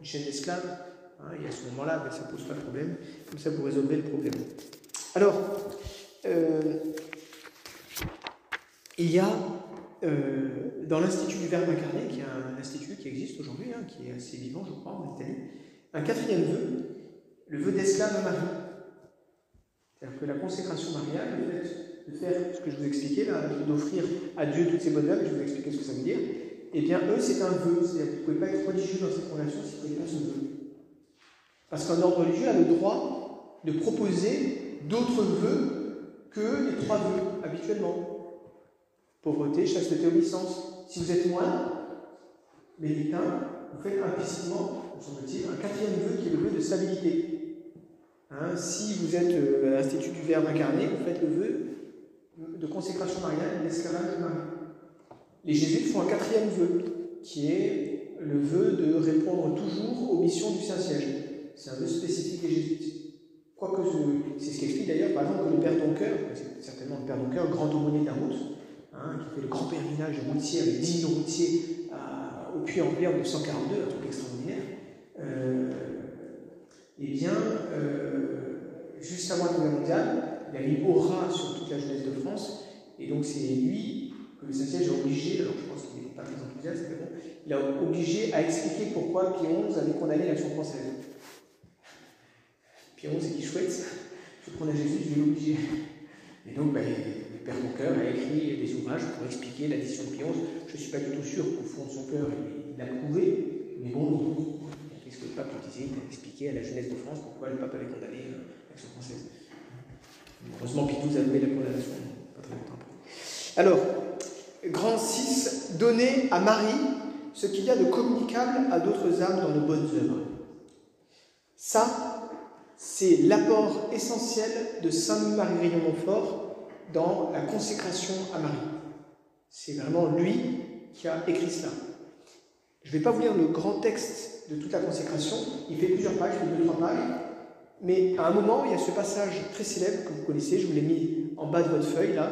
d'une chaîne d'esclave, Hein, et à ce moment-là, ben, ça ne pose pas de problème. Comme ça, vous résolvez le problème. Alors, euh, il y a euh, dans l'Institut du Verbe incarné, qui est un institut qui existe aujourd'hui, hein, qui est assez vivant, je crois, en Italie, un quatrième vœu, le vœu d'esclave à Marie. C'est-à-dire que la consécration mariale, le fait de faire ce que je vous expliquais, là, d'offrir à Dieu toutes ces bonnes œuvres, je vais vous expliquer ce que ça veut dire, eh bien, eux, c'est un vœu. C'est-à-dire vous ne pouvez pas être religieux dans cette conversion si vous ne pas ce vœu. Parce qu'un ordre religieux a le droit de proposer d'autres vœux que les trois vœux habituellement. Pauvreté, chasteté, obéissance. Si vous êt moine, méditin, vous faites implicitement, me semble-t-il, un quatrième vœu qui est le vœu de stabilité. Hein, si vous êtes euh, l'Institut du Verbe incarné, vous faites le vœu de consécration mariale et d'esclavage de Marie. Les jésuites font un quatrième vœu, qui est le vœu de répondre toujours aux missions du Saint-Siège c'est un vœu spécifique des jésuites. Quoique c'est ce qu'explique d'ailleurs, par exemple, que le Père Doncoeur, certainement le Père Doncoeur, grand aumônier de la route, hein, qui fait le grand pèlerinage routier avec 10 000 routiers au Puy-en-Velay en 1942, un truc extraordinaire, euh, eh bien, euh, juste avant la Première mondiale, il a mis aura sur toute la jeunesse de France, et donc c'est lui le Saint-Siège a obligé, alors je pense qu'il n'était pas très enthousiaste, mais bon, il a obligé à expliquer pourquoi Pie XI avait condamné l'action française. Pierrot, c'est qui chouette, je prends Jésus, je vais l'obliger. Et donc, ben, le Père cœur a écrit des ouvrages pour expliquer l'addition de Pie Je ne suis pas du tout sûr qu'au fond de son cœur, il l'a prouvé, mais bon, il ce que le pape disait, il a expliqué à la jeunesse de France pourquoi le pape avait condamné euh, l'action française. Heureusement, Pie XII a levé la condamnation, pas très longtemps. Alors, grand 6, donner à Marie ce qu'il y a de communicable à d'autres âmes dans nos bonnes œuvres. Ça, c'est l'apport essentiel de Saint Louis-Marie Grignon Montfort dans la consécration à Marie. C'est vraiment lui qui a écrit cela. Je ne vais pas vous lire le grand texte de toute la consécration, il fait plusieurs pages, il fait deux, trois pages, mais à un moment, il y a ce passage très célèbre que vous connaissez, je vous l'ai mis en bas de votre feuille, là,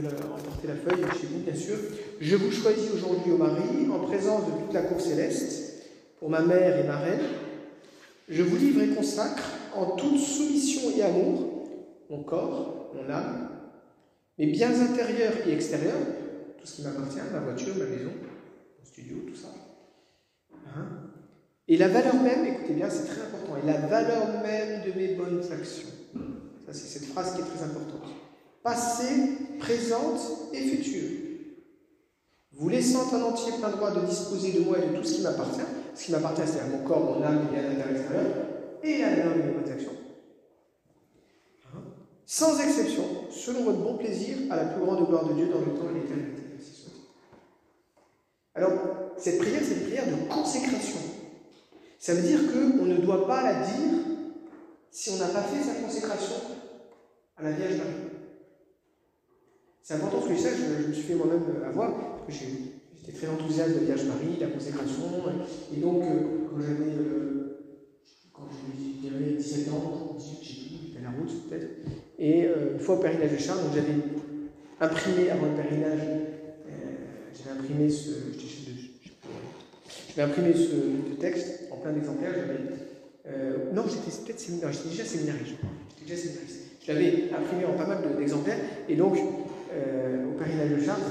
pouvez emporter la feuille chez vous, bien sûr. Je vous choisis aujourd'hui au mari, en présence de toute la cour céleste, pour ma mère et ma reine, je vous livre et consacre en toute soumission et amour mon corps, mon âme, mes biens intérieurs et extérieurs, tout ce qui m'appartient, ma voiture, ma maison, mon studio, tout ça. Hein? Et la valeur même, écoutez bien, c'est très important, et la valeur même de mes bonnes actions. Ça, c'est cette phrase qui est très importante. Passée, présente et future. Vous laissant en entier plein droit de disposer de moi et de tout ce qui m'appartient, ce qui m'appartient, c'est-à-dire mon corps, mon âme, mes biens intérieurs et extérieurs, et la valeur de mes actions. Hein? Sans exception, selon votre bon plaisir, à la plus grande gloire de Dieu dans le temps et l'éternité. Alors, cette prière, c'est une prière de consécration. Ça veut dire qu'on ne doit pas la dire si on n'a pas fait sa consécration à la Vierge Marie. C'est important ce que je je, me suis fait moi-même avoir, parce que j'étais très enthousiaste de Vierge Marie, la consécration, et donc euh, quand j'avais euh, quand j'avais 17 ans, 18, je j'étais à la route peut-être. Et euh, une fois au pèlerinage de Charles, j'avais imprimé avant le pèlerinage, euh, j'avais imprimé ce, j'avais imprimé ce, texte en plein d'exemplaires. Euh, non, j'étais peut-être séminaire, j'étais déjà séminariste, je crois. J'étais déjà séminariste. Je l'avais imprimé en pas mal d'exemplaires. Et donc, euh, au pèlerinage de Charles,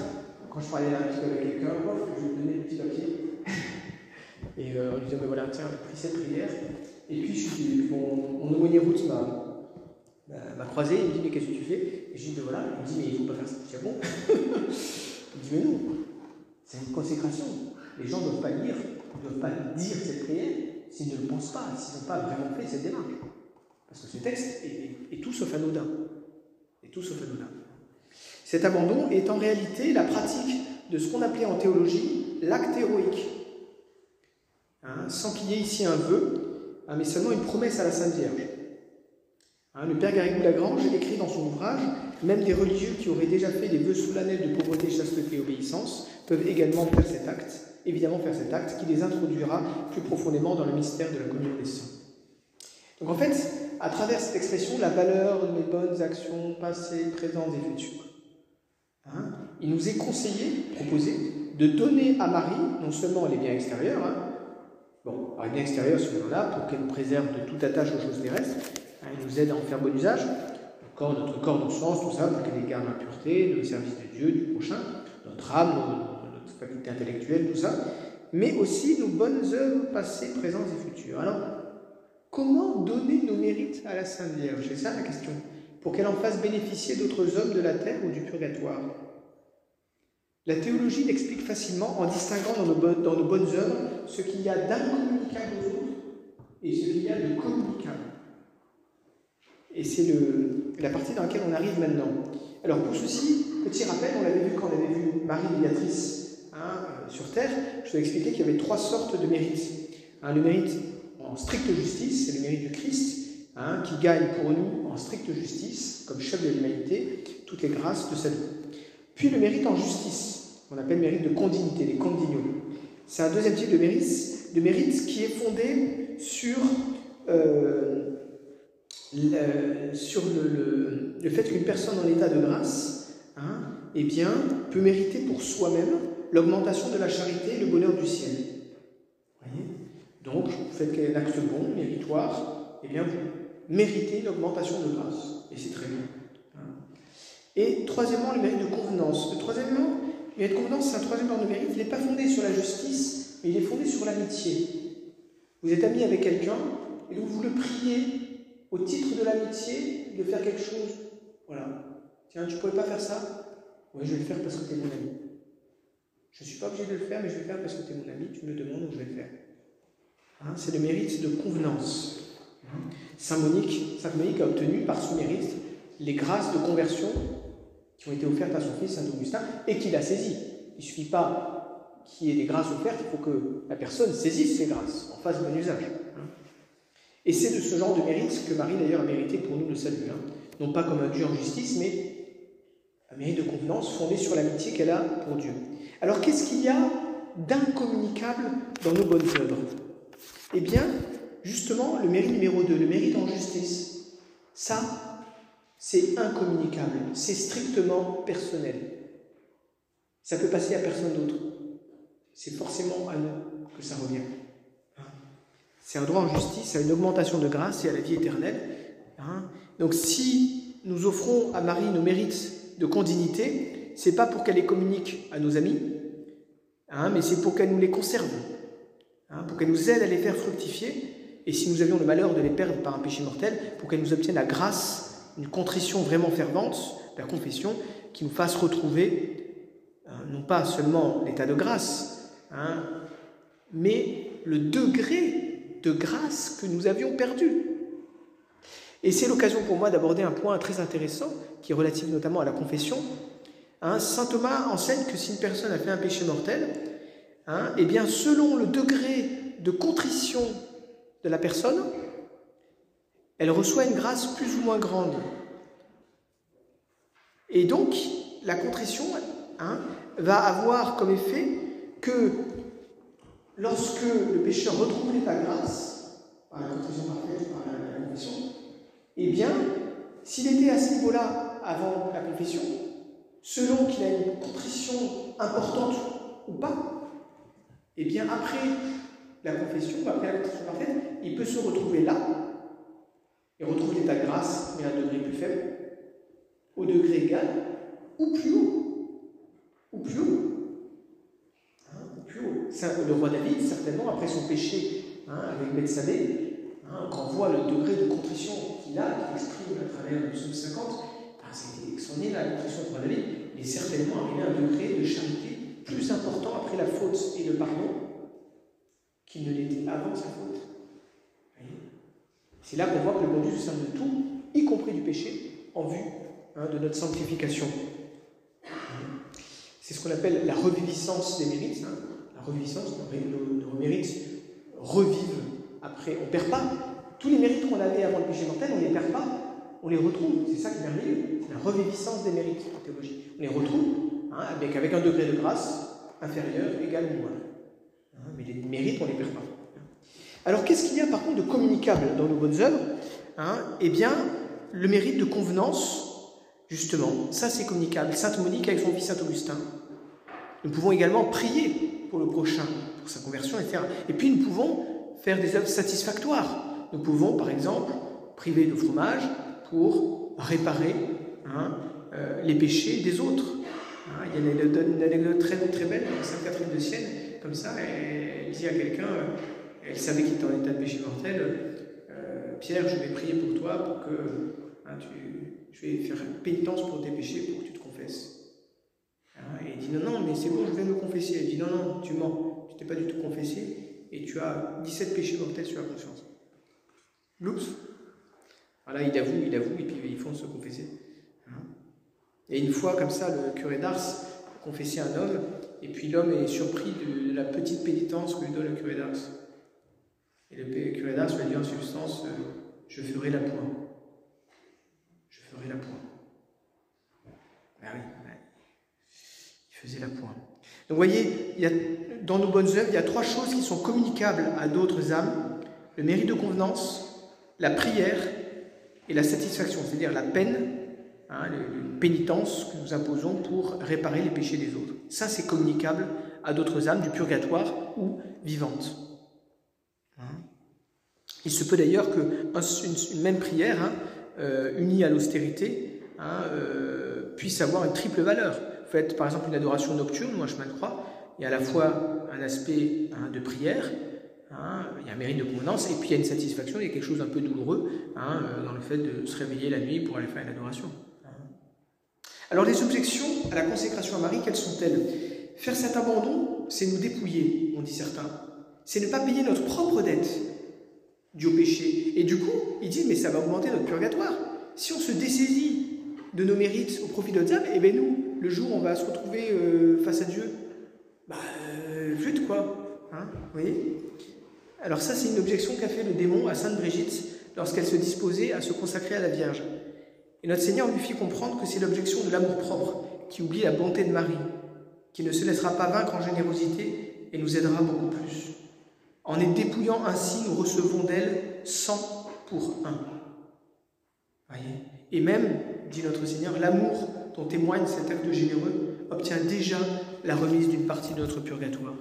quand je parlais un petit peu avec quelqu'un, je lui donnais le petit papier. Et euh, on lui disait, ben voilà, tiens, pris cette prière. Et puis, mon, mon aumônier route m'a croisé, il me dit, mais qu'est-ce que tu fais? Et je lui dis, ben voilà, il me dit, mais il ne faut pas faire ça. Je dis, bon Il me dit, mais non, c'est une consécration. Les gens ne doivent pas lire, ne doivent pas dire cette prière s'ils ne le pensent pas, s'ils n'ont pas vraiment fait cette démarche. Parce que ce texte est, est, tout sauf anodin. Est tout sauf anodin. Cet abandon est en réalité la pratique de ce qu'on appelait en théologie l'acte héroïque. Hein, sans qu'il y ait ici un vœu, hein, mais seulement une promesse à la Sainte Vierge. Hein, le père Garrigou Lagrange écrit dans son ouvrage Même des religieux qui auraient déjà fait des vœux solennels de pauvreté, chasteté et obéissance peuvent également faire cet acte, évidemment faire cet acte qui les introduira plus profondément dans le mystère de la communion des saints. Donc en fait, à travers cette expression, la valeur de mes bonnes actions passées, présentes et futures, hein, il nous est conseillé, proposé, de donner à Marie non seulement les biens extérieurs, hein, bon, les biens extérieurs si on en a, pour qu'elle nous préserve de toute attache aux choses terrestres, hein, il nous aide à en faire bon usage, corps, notre corps, nos sens, tout ça, pour qu'elle garde la pureté, le service de Dieu, du prochain, notre âme, notre faculté intellectuelle, tout ça, mais aussi nos bonnes œuvres passées, présentes et futures. Alors, comment donner nos mérites à la Sainte Vierge? C'est ça la question. Pour qu'elle en fasse bénéficier d'autres hommes de la terre ou du purgatoire. La théologie l'explique facilement en distinguant dans nos, bonnes, œuvres ce qu'il y a d'incommunicable aux autres et ce qu'il y a de communicable. Et c'est la partie dans laquelle on arrive maintenant. Alors pour ceci, petit rappel, on l'avait vu quand on avait vu Marie médiatrice hein, euh, sur Terre, je vous ai expliqué qu'il y avait trois sortes de mérites. Hein, le mérite en stricte justice, c'est le mérite du Christ, hein, qui gagne pour nous en stricte justice, comme chef de l'humanité, toutes les grâces de sa vie. Puis le mérite en justice, qu'on appelle mérite de condignité, les condignos. C'est un deuxième type de mérite, de mérite qui est fondé sur euh, sur le, le, fait qu'une personne en état de grâce hein, eh bien, peut mériter pour soi-même l'augmentation de la charité et le bonheur du ciel. Voyez? Donc, vous faites un acte bon, méritoire, eh bien, vous méritez l'augmentation de grâce. Et c'est très bien. Hein. Et troisièmement, le mérite de convenance. Le troisièmement, le mérite de convenance, c'est un troisième ordre de mérite. Il n'est pas fondé sur la justice, mais il est fondé sur l'amitié. Vous êtes ami avec quelqu'un, et donc vous le priez au titre de l'amitié, de faire quelque chose. Voilà. Tiens, tu ne pourrais pas faire ça? Oui, je vais le faire parce que tu es mon ami. Je ne suis pas obligé de le faire, mais je vais le faire parce que tu es mon ami, tu me demandes, donc je vais le faire. Hein, c'est le mérite de convenance. Saint Monique, a obtenu par son mérite les grâces de conversion qui ont été offertes à son fils Saint Augustin et qu'il a saisi. Il ne suffit pas qu'il y ait des grâces offertes, il faut que la personne saisisse ces grâces, en fasse bon usage. Et c'est de ce genre de mérite que Marie d'ailleurs a mérité pour nous le salut. Hein. Non pas comme un Dieu en justice, mais un mérite de convenance fondé sur l'amitié qu'elle a pour Dieu. Alors qu'est-ce qu'il y a d'incommunicable dans nos bonnes œuvres? Eh bien, justement, le mérite numéro 2, le mérite en justice, ça, c'est incommunicable, c'est strictement personnel. Ça peut passer à personne d'autre. C'est forcément à nous que ça revient. C'est un droit en justice à une augmentation de grâce et à la vie éternelle. Hein? Donc si nous offrons à Marie nos mérites de condignité, c'est pas pour qu'elle les communique à nos amis, hein, mais c'est pour qu'elle nous les conserve, hein, pour qu'elle nous aide à les faire fructifier. Et si nous avions le malheur de les perdre par un péché mortel, pour qu'elle nous obtienne la grâce, une contrition vraiment fervente, la confession, qui nous fasse retrouver non pas seulement l'état de grâce, mais le degré de grâce que nous avions perdue. Et c'est l'occasion pour moi d'aborder un point très intéressant, qui est relatif notamment à la confession. Hein, Saint Thomas enseigne que si une personne a fait un péché mortel, hein, eh bien selon le degré de contrition de la personne, elle reçoit une grâce plus ou moins grande. Et donc, la contrition hein, va avoir comme effet que lorsque le pécheur retrouve l'état grâce, par la contrition par la, eh bien, s'il était à ce niveau-là avant la confession, selon qu'il a une contrition importante ou pas, eh bien, après la confession, après la contrition parfaite, il peut se retrouver là et retrouver l'état grâce, mais à un degré plus faible, au degré égal, ou plus haut, ou plus haut le roi David, certainement, après son péché hein, avec Bethsabée, hein, quand on voit le degré de contrition qu'il a, qu'il exprime à travers le psaume 50, c'est extraordinaire la contrition du roi David, il est certainement arrivé à un degré de charité plus important après la faute et le pardon qu'il ne l'était avant sa faute. C'est là qu'on voit que le bon Dieu se de tout, y compris du péché, en vue hein, de notre sanctification. C'est ce qu'on appelle la reviviscence des mérites reviviscence, nos, mérites revivent après. On ne perd pas. Tous les mérites qu'on avait avant le péché mortel, on ne les perd pas. on les retrouve, c'est ça qui est merveilleux, c'est la reviviscence des mérites en théologie. On les retrouve hein, avec, avec un degré de grâce inférieur, égal ou moins. Mais les mérites, on ne les perd pas. Alors qu'est-ce qu'il y a par contre de communicable dans nos bonnes œuvres hein? Eh bien, le mérite de convenance, justement, ça c'est communicable. Sainte Monique avec son fils Saint Augustin. Nous pouvons également prier pour le prochain, pour sa conversion, etc. Et puis nous pouvons faire des œuvres satisfactoires. Nous pouvons, par exemple, priver de fromage pour réparer hein, euh, les péchés des autres. Hein, il y a une anecdote, très, très belle, Sainte Catherine de Sienne, comme ça, elle, dit à quelqu'un, euh, elle savait qu'il était en état de péché mortel, euh, Pierre, je vais prier pour toi pour que hein, tu, je vais faire pénitence pour tes péchés pour que tu te confesses. et il dit non, non, mais c'est bon, je vais me confesser. Elle dit non, non, tu mens, tu t'es pas du tout confessé et tu as 17 péchés mortels sur la conscience. Loups. Voilà, il avoue, il avoue, et puis ils font se confesser. Et une fois, comme ça, le curé d'Ars confessait un homme, et puis l'homme est surpris de, la petite pénitence que lui donne le curé d'Ars. Et le curé d'Ars lui dit en substance euh, Je ferai la point. Je ferai la point. Ben oui, il faisait la point. Donc vous voyez, il y a, dans nos bonnes œuvres, il y a trois choses qui sont communicables à d'autres âmes le mérite de convenance, la prière et la satisfaction, c'est-à-dire la peine Hein, une pénitence que nous imposons pour réparer les péchés des autres. Ça, c'est communicable à d'autres âmes du purgatoire ou vivantes. Hein. Il se peut d'ailleurs qu'une même prière, hein, euh, unie à l'austérité, euh, puisse avoir une triple valeur. Vous faites par exemple une adoration nocturne ou un chemin de croix, il y a à la fois un aspect de prière, il y a un mérite de convenance, et puis il y a une satisfaction, il y a quelque chose d'un peu douloureux euh, dans le fait de se réveiller la nuit pour aller faire une adoration. Alors les objections à la consécration à Marie, quelles sont-elles? Faire cet abandon, c'est nous dépouiller, on dit certains. C'est ne pas payer notre propre dette due au péché. Et du coup, ils disent, mais ça va augmenter notre purgatoire. Si on se dessaisit de nos mérites au profit de notre âme, eh bien nous, le jour où on va se retrouver euh, face à Dieu, bah, euh, flûte quoi. Hein Vous voyez? Alors ça, c'est une objection qu'a fait le démon à Sainte Brigitte lorsqu'elle se disposait à se consacrer à la Vierge. Et notre Seigneur lui fit comprendre que c'est l'objection de l'amour-propre qui oublie la bonté de Marie, qui ne se laissera pas vaincre en générosité et nous aidera beaucoup plus. En les dépouillant ainsi, nous recevons d'elle 100 pour un. Et même, dit notre Seigneur, l'amour dont témoigne cet acte généreux obtient déjà la remise d'une partie de notre purgatoire.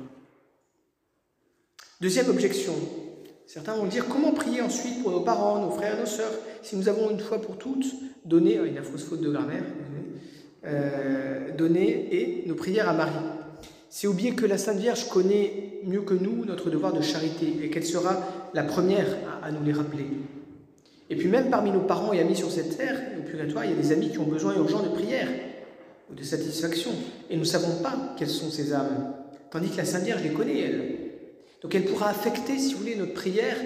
Deuxième objection, Certains vont dire comment prier ensuite pour nos parents, nos frères, nos sœurs, si nous avons une fois pour toutes? Donné, il y a fausse faute de grammaire, euh, donné et nos prières à Marie. C'est oublier que la Sainte Vierge connaît mieux que nous notre devoir de charité et qu'elle sera la première à, nous les rappeler. Et puis même parmi nos parents et amis sur cette terre, au purgatoire, il y a des amis qui ont besoin urgent de prière ou de satisfaction. Et nous ne savons pas quelles sont ces âmes. Tandis que la Sainte Vierge les connaît, elle. Donc elle pourra affecter, si vous voulez, notre prière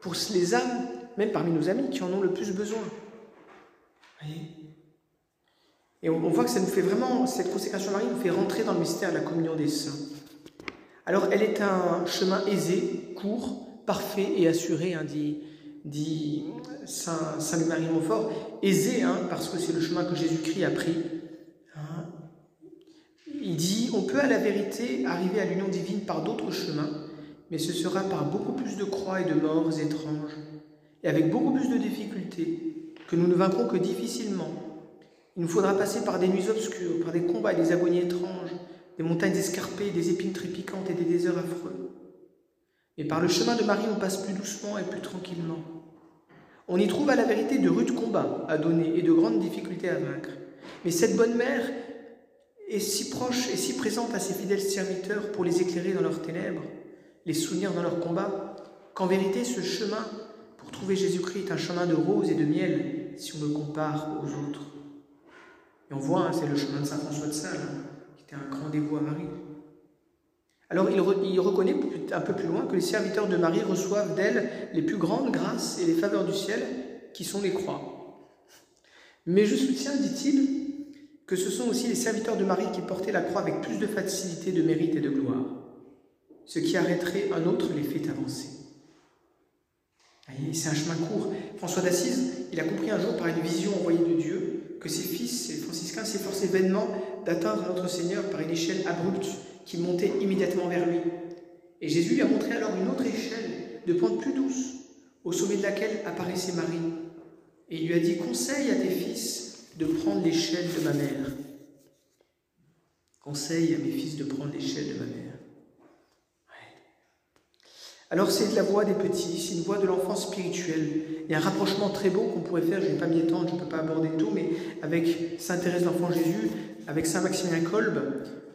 pour les âmes, même parmi nos amis, qui en ont le plus besoin. Et on, voit que ça nous fait vraiment, cette consécration Marie nous fait rentrer dans le mystère de la communion des saints. Alors elle est un chemin aisé, court, parfait et assuré, hein, dit, dit Saint, Saint Louis-Marie Montfort, aisé, hein, parce que c'est le chemin que Jésus-Christ a pris. Hein. Il dit, on peut à la vérité arriver à l'union divine par d'autres chemins, mais ce sera par beaucoup plus de croix et de morts étranges, et avec beaucoup plus de difficultés, nous ne vaincrons que difficilement. Il nous faudra passer par des nuits obscures, par des combats et des agonies étranges, des montagnes escarpées, des épines trépiquantes et des déserts affreux. Mais par le chemin de Marie, on passe plus doucement et plus tranquillement. On y trouve à la vérité de rudes combats à donner et de grandes difficultés à vaincre. Mais cette bonne mère est si proche et si présente à ses fidèles serviteurs pour les éclairer dans leurs ténèbres, les soutenir dans leur combat, qu'en vérité ce chemin pour trouver Jésus-Christ est un chemin de rose et de miel si on le compare aux autres. Et on voit, hein, c'est le chemin de Saint François de Sales, hein, qui était un grand dévot à Marie. Alors il, reconnaît un peu plus loin que les serviteurs de Marie reçoivent d'elle les plus grandes grâces et les faveurs du ciel, qui sont les croix. Mais je soutiens, dit-il, que ce sont aussi les serviteurs de Marie qui portaient la croix avec plus de facilité, de mérite et de gloire ce qui arrêterait un autre les fait avancer. C'est un chemin court. François d'Assise, il a compris un jour par une vision envoyée de Dieu que ses fils, ses franciscains, s'efforçaient vainement d'atteindre notre Seigneur par une échelle abrupte qui montait immédiatement vers lui. Et Jésus lui a montré alors une autre échelle, de pente plus douce, au sommet de laquelle apparaissait Marie. Et il lui a dit, conseille à tes fils de prendre l'échelle de ma mère. Conseille à mes fils de prendre l'échelle de ma mère. Alors c'est la voix des petits, c'est une voix de l'enfant spirituel. Il y a un rapprochement très beau qu'on pourrait faire, je ne vais pas m'y étendre, je ne peux pas aborder tout, mais avec Sainte Thérèse d'Enfant Jésus, avec Saint Maximilien Kolb,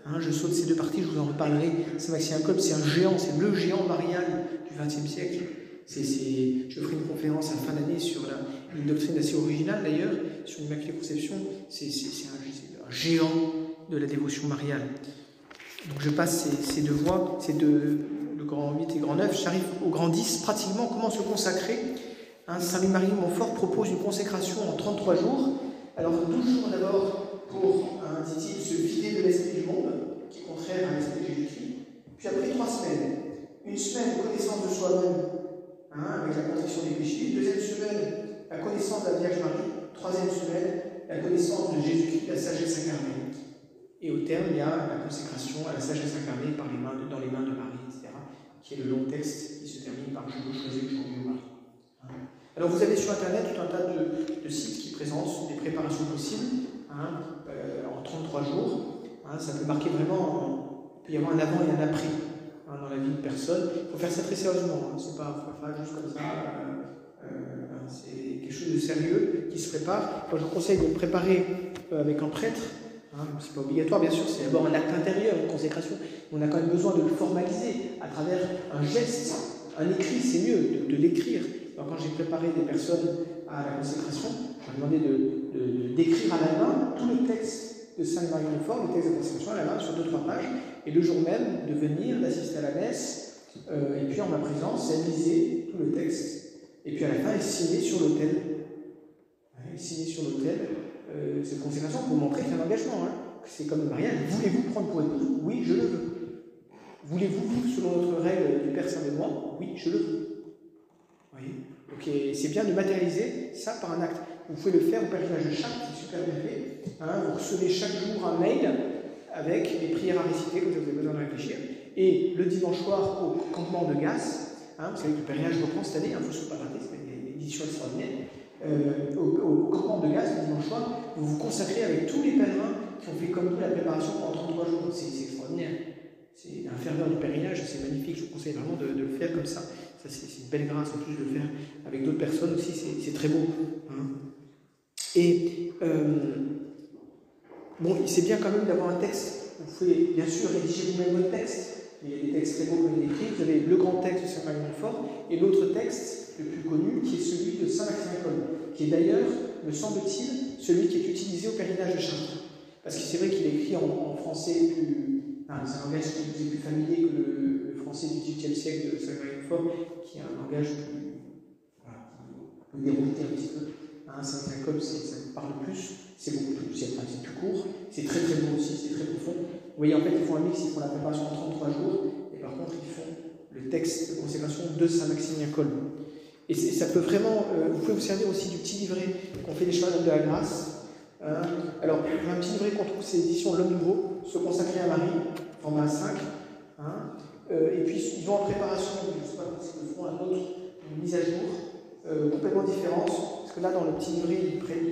hein, je saute ces deux parties, je vous en reparlerai. Saint Maximilien Kolb, c'est un géant, c'est le géant marial du XXe siècle. Je ferai une conférence à la fin d'année sur une doctrine assez originale d'ailleurs, sur l'Immaculée Conception. C'est, un, un, géant de la dévotion mariale. Donc je passe ces, ces deux voix, ces deux, grand 8 et grand 9, j'arrive au grand 10, pratiquement comment se consacrer. Hein, Saint Louis-Marie Montfort propose une consécration en 33 jours. Alors 12 jours d'abord pour, un dit-il, se vider de l'esprit du monde, qui est contraire à l'esprit de Jésus-Christ. Puis après 3 semaines, une semaine connaissance de soi-même, hein, avec la contrition des péchés. Deuxième semaine, la connaissance de la Vierge Marie. Troisième semaine, la connaissance de Jésus-Christ, la sagesse incarnée. Et au terme, il y a la consécration à la sagesse incarnée par les mains dans les mains de Marie, qui est le long texte qui se termine par Je vous choisis aujourd'hui au mari. Hein. Alors vous avez sur Internet tout un tas de, sites qui présentent des préparations possibles hein, euh, en 33 jours. Hein. ça peut marquer vraiment, il peut y avoir un avant et un après dans la vie de personne. Il faut faire ça très sérieusement, c'est pas, pas juste comme ça. Euh, euh, c'est quelque chose de sérieux qui se prépare. Moi, je vous conseille de préparer avec un prêtre Hein, c'est pas obligatoire, bien sûr, c'est d'abord un acte intérieur, une consécration. On a quand même besoin de le formaliser à travers un geste, un écrit, c'est mieux de, l'écrire. quand j'ai préparé des personnes à la consécration, j'ai demandé de, d'écrire à la main tout le texte de Saint Marie Fort, le texte de consécration à la main sur deux trois pages, et le jour même de venir, d'assister à la messe, euh, et puis en ma présence, lisait tout le texte, et puis à la fin, elle signait sur l'autel. Signait sur l'autel euh, cette consécration pour montrer qu'il y a un engagement. Hein. C'est comme le mariage. Voulez-vous prendre pour épouse Oui, je le veux. Voulez-vous selon notre règle du Père Saint-Benoît Oui, je le veux. Voyez? C'est bien de matérialiser ça par un acte. Vous pouvez le faire au pèlerinage de Chartres, c'est super bien fait. Hein. vous recevez chaque jour un mail avec des prières à réciter, comme vous avez besoin de réfléchir. Et le dimanche soir, au campement de Gasse, hein, vous savez que le pèlerinage reprend cette année, il ne faut pas rater, c'est une édition extraordinaire. Euh, au, au de gaz le dimanche soir, vous vous consacrez avec tous les pèlerins qui ont fait comme nous la préparation pendant 33 jours. C'est extraordinaire. C'est un ferveur du pèlerinage, c'est magnifique. Je vous conseille vraiment de, le faire comme ça. ça c'est une belle grâce en plus de le faire avec d'autres personnes aussi, c'est très beau. Hein. Et euh, bon, c'est bien quand même d'avoir un texte. Vous pouvez bien sûr rédiger vous-même votre texte. Il y a des textes très beaux comme il écrit. Vous avez le grand texte de Saint-Marie Montfort et l'autre texte le plus connu, qui est celui de Saint-Maximin Kolb, qui est d'ailleurs, me semble-t-il, celui qui est utilisé au pèlerinage de Chartres. Parce que c'est vrai qu'il est écrit en, français plus. Enfin, c'est un langage qui est plus familier que le, français du XVIIIe siècle de Saint-Maximin Kolb, qui est un langage plus. Voilà, qui dérouter un petit peu. Hein, Saint-Maximin Kolb, ça parle plus, c'est beaucoup plus, c'est plus court, c'est très très bon aussi, c'est très profond. Vous voyez, en fait, ils font un mix, ils font la préparation en 33 jours, et par contre, ils font le texte de consécration de Saint-Maximilien Kolb. Et ça peut vraiment, euh, vous pouvez vous servir aussi du petit livret qu'on fait des chevaliers de la grâce. Hein. Alors, un petit livret qu'on trouve, c'est l'édition L'Homme Nouveau, se consacrer à Marie, format 5. Hein. Euh, et puis, ils vont en préparation, je ne sais pas si ils font un autre, une mise à jour, euh, complètement différente. Parce que là, dans le petit livret,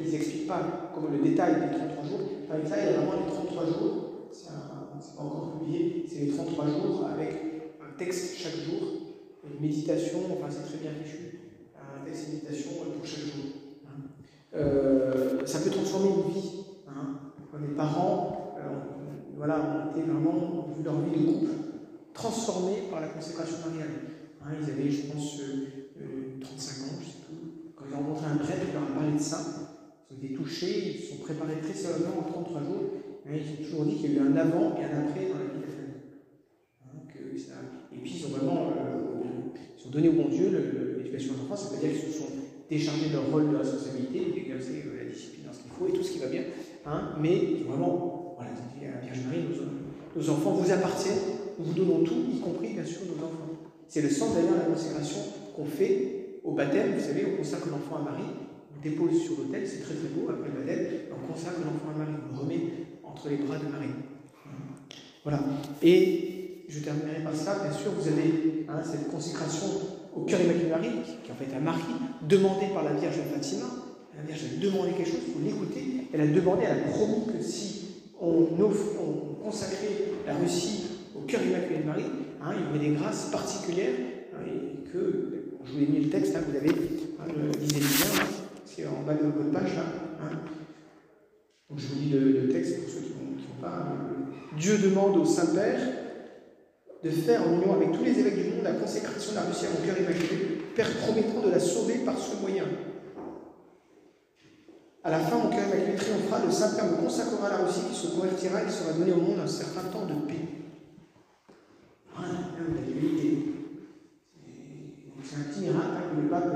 ils n'expliquent pas comme le détail des 33 jours. Dans ça, il y a vraiment les 33 jours. C'est pas encore publié. C'est les 33 jours avec un texte chaque jour, une méditation, enfin, c'est très bien fichu texte méditation pour chaque jour. Hein. Euh, ça peut transformer une vie. Hein. mes parents, euh, voilà, ont été vraiment, vu leur vie de couple, transformés par la consécration mariale. Hein, ils avaient, je pense, 35 euh, ans, je sais tout. Quand ils ont rencontré un prêtre, il leur a parlé de ça. Ils ont été touchés, ils se sont préparés très sérieusement en 33 jours. Mais ils ont toujours dit qu'il y a eu un avant et un après dans la vie de la famille. Et puis ils ont vraiment ils ont donné au bon Dieu le, l'éducation des enfants, c'est-à-dire qu'ils se sont déchargés de leur rôle de responsabilité, d'exercer euh, la discipline dans ce qu'il faut et tout ce qui va bien, hein, mais vraiment, voilà, dit à la Vierge Marie, nos, enfants vous appartiennent, nous vous donnons tout, y compris bien sûr nos enfants. C'est le sens d'ailleurs de la consécration qu'on fait au baptême, vous savez, on consacre l'enfant à Marie, on dépose sur l'autel, c'est très très beau, après le baptême, on consacre l'enfant à Marie, on le remet entre les bras de Marie. Voilà. Et je terminerai par ça, bien sûr, vous avez hein, cette consécration au cœur Marie, qui en fait à Marie, demandée par la Vierge Fatima. La Vierge a demandé quelque chose, il faut l'écouter. Elle a demandé, elle a promis que si on, offre, on consacrait la Russie au cœur immaculé de Marie, hein, il y aurait des grâces particulières, hein, et que, je vous ai mis le texte, hein, vous avez, hein, lisez bien, c'est en bas de votre page. Donc je vous lis le, texte pour ceux qui n'ont pas. Dieu demande au Saint-Père de faire en union avec tous les évêques du monde la consécration de la Russie à mon cœur immaculé, Père promettant de la sauver par ce moyen. À la fin, mon cœur immaculé triomphera, le Saint-Père me consacrera la Russie qui se convertira et sera donné au monde un certain temps de paix. Voilà, C'est un petit miracle que le pape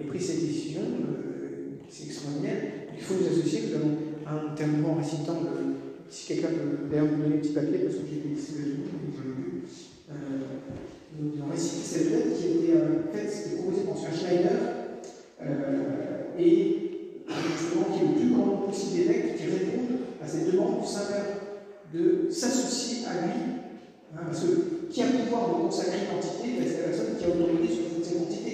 ait pris cette décision, euh, c'est extraordinaire. Il faut nous associer, nous allons un terminant en récitant le, si quelqu'un peut d'ailleurs me donner un petit papier, parce que j'ai été ici le jour, euh, nous allons réciter cette lettre qui été euh, faite, c'était proposé par M. Schneider, euh, et justement qui est le plus grand possible d'évêques qui répondent à cette demande du Saint-Père de s'associer à lui, hein, parce que qui a le pouvoir de consacrer l'entité ben, C'est la personne qui a autorité sur toute cette entité.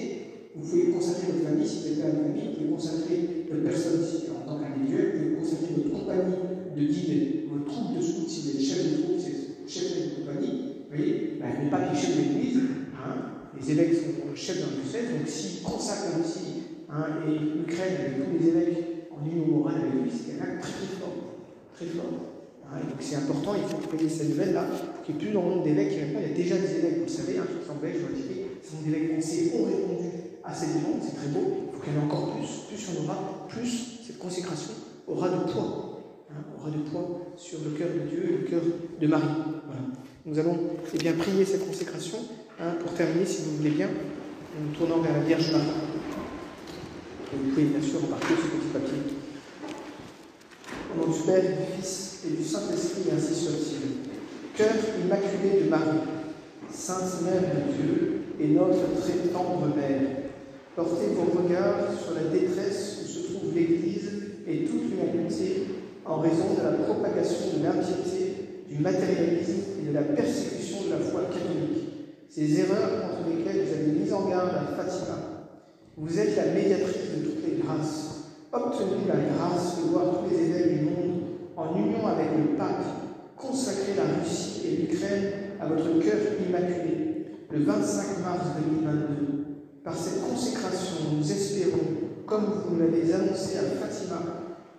Vous pouvez consacrer votre famille si vous êtes la famille, vous pouvez consacrer votre personne en tant qu'individuel, vous pouvez consacrer votre compagnie de guide, votre troupe de scouts, si vous êtes chef de troupe, c'est chef de compagnie, vous voyez, ben, n'est pas qui chef d'église, hein, les évêques sont chefs d'un diocèse, donc s'ils consacrent aussi, hein, et l'Ukraine avec tous les évêques en union morale avec lui, c'est quelqu'un très très fort, très fort. Hein, donc c'est important, il faut payer cette nouvelle-là, qu'il n'y ait plus dans le nombre d'évêques. Il y a déjà des évêques, vous le savez, qui sont belges, ce sont des évêques français ont répondu à cette demande, c'est très beau, il faut qu'il y en ait encore plus. Plus en aura, plus cette consécration aura de poids Hein, aura du poids sur le cœur de Dieu et le cœur de Marie. Nous allons eh bien, prier cette consécration hein, pour terminer, si vous voulez bien, en nous tournant vers la Vierge Marie. vous pouvez bien sûr embarquer ce petit papier. Au nom du Père, du Fils et du Saint-Esprit, ainsi soit-il. Cœur immaculé de Marie, Sainte Mère de Dieu et notre très tendre Mère, portez vos regards sur la détresse où se trouve l'Église et toute l'humanité en raison de la propagation de l'impiété, du matérialisme de la persécution de la foi catholique. Ces erreurs contre lesquelles vous avez mis en garde à Fatima. Vous êtes la médiatrice de toutes les grâces. Obtenez la grâce de voir tous les évêques du monde en union avec le pape consacrer la Russie et l'Ukraine à votre cœur immaculé le 25 mars 2022. Par cette consécration, nous espérons, comme vous l'avez annoncé à Fatima,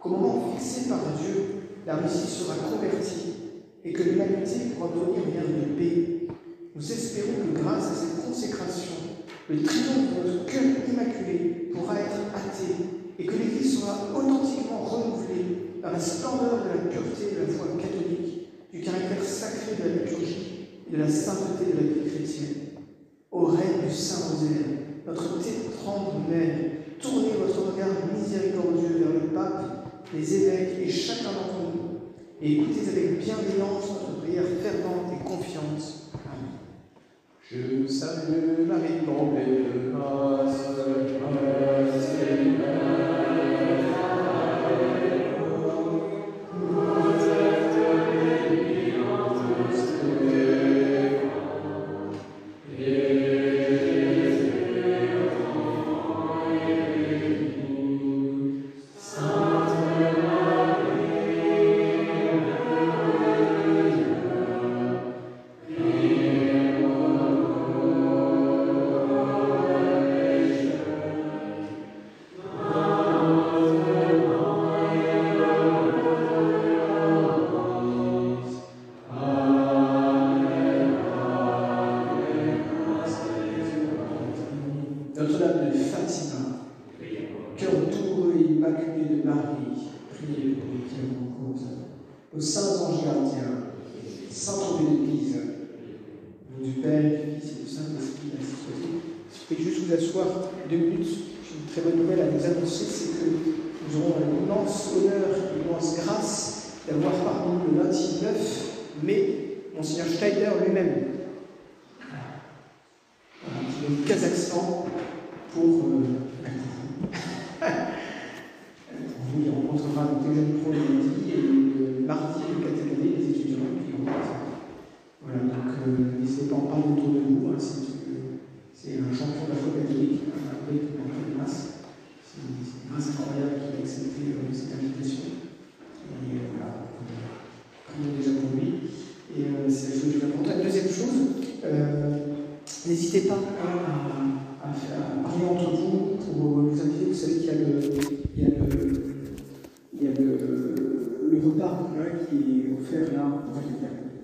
qu'au moment fixé par Dieu, la Russie sera convertie et que l'humanité pourra devenir bien de paix. Nous espérons que grâce à cette consécration, le triomphe de notre cœur immaculé pourra être hâté et que l'Église sera authentiquement renouvelée dans la splendeur de la pureté de la foi catholique, du caractère sacré de la liturgie et de la sainteté de la vie chrétienne. Au règne du Saint-Rosaire, notre tendre mère, tournez votre regard miséricordieux vers le pape les évêques et chacun d'entre nous, et écoutez avec bienveillance notre prière fervente et confiante. Amen. Je salue Marie, grâce,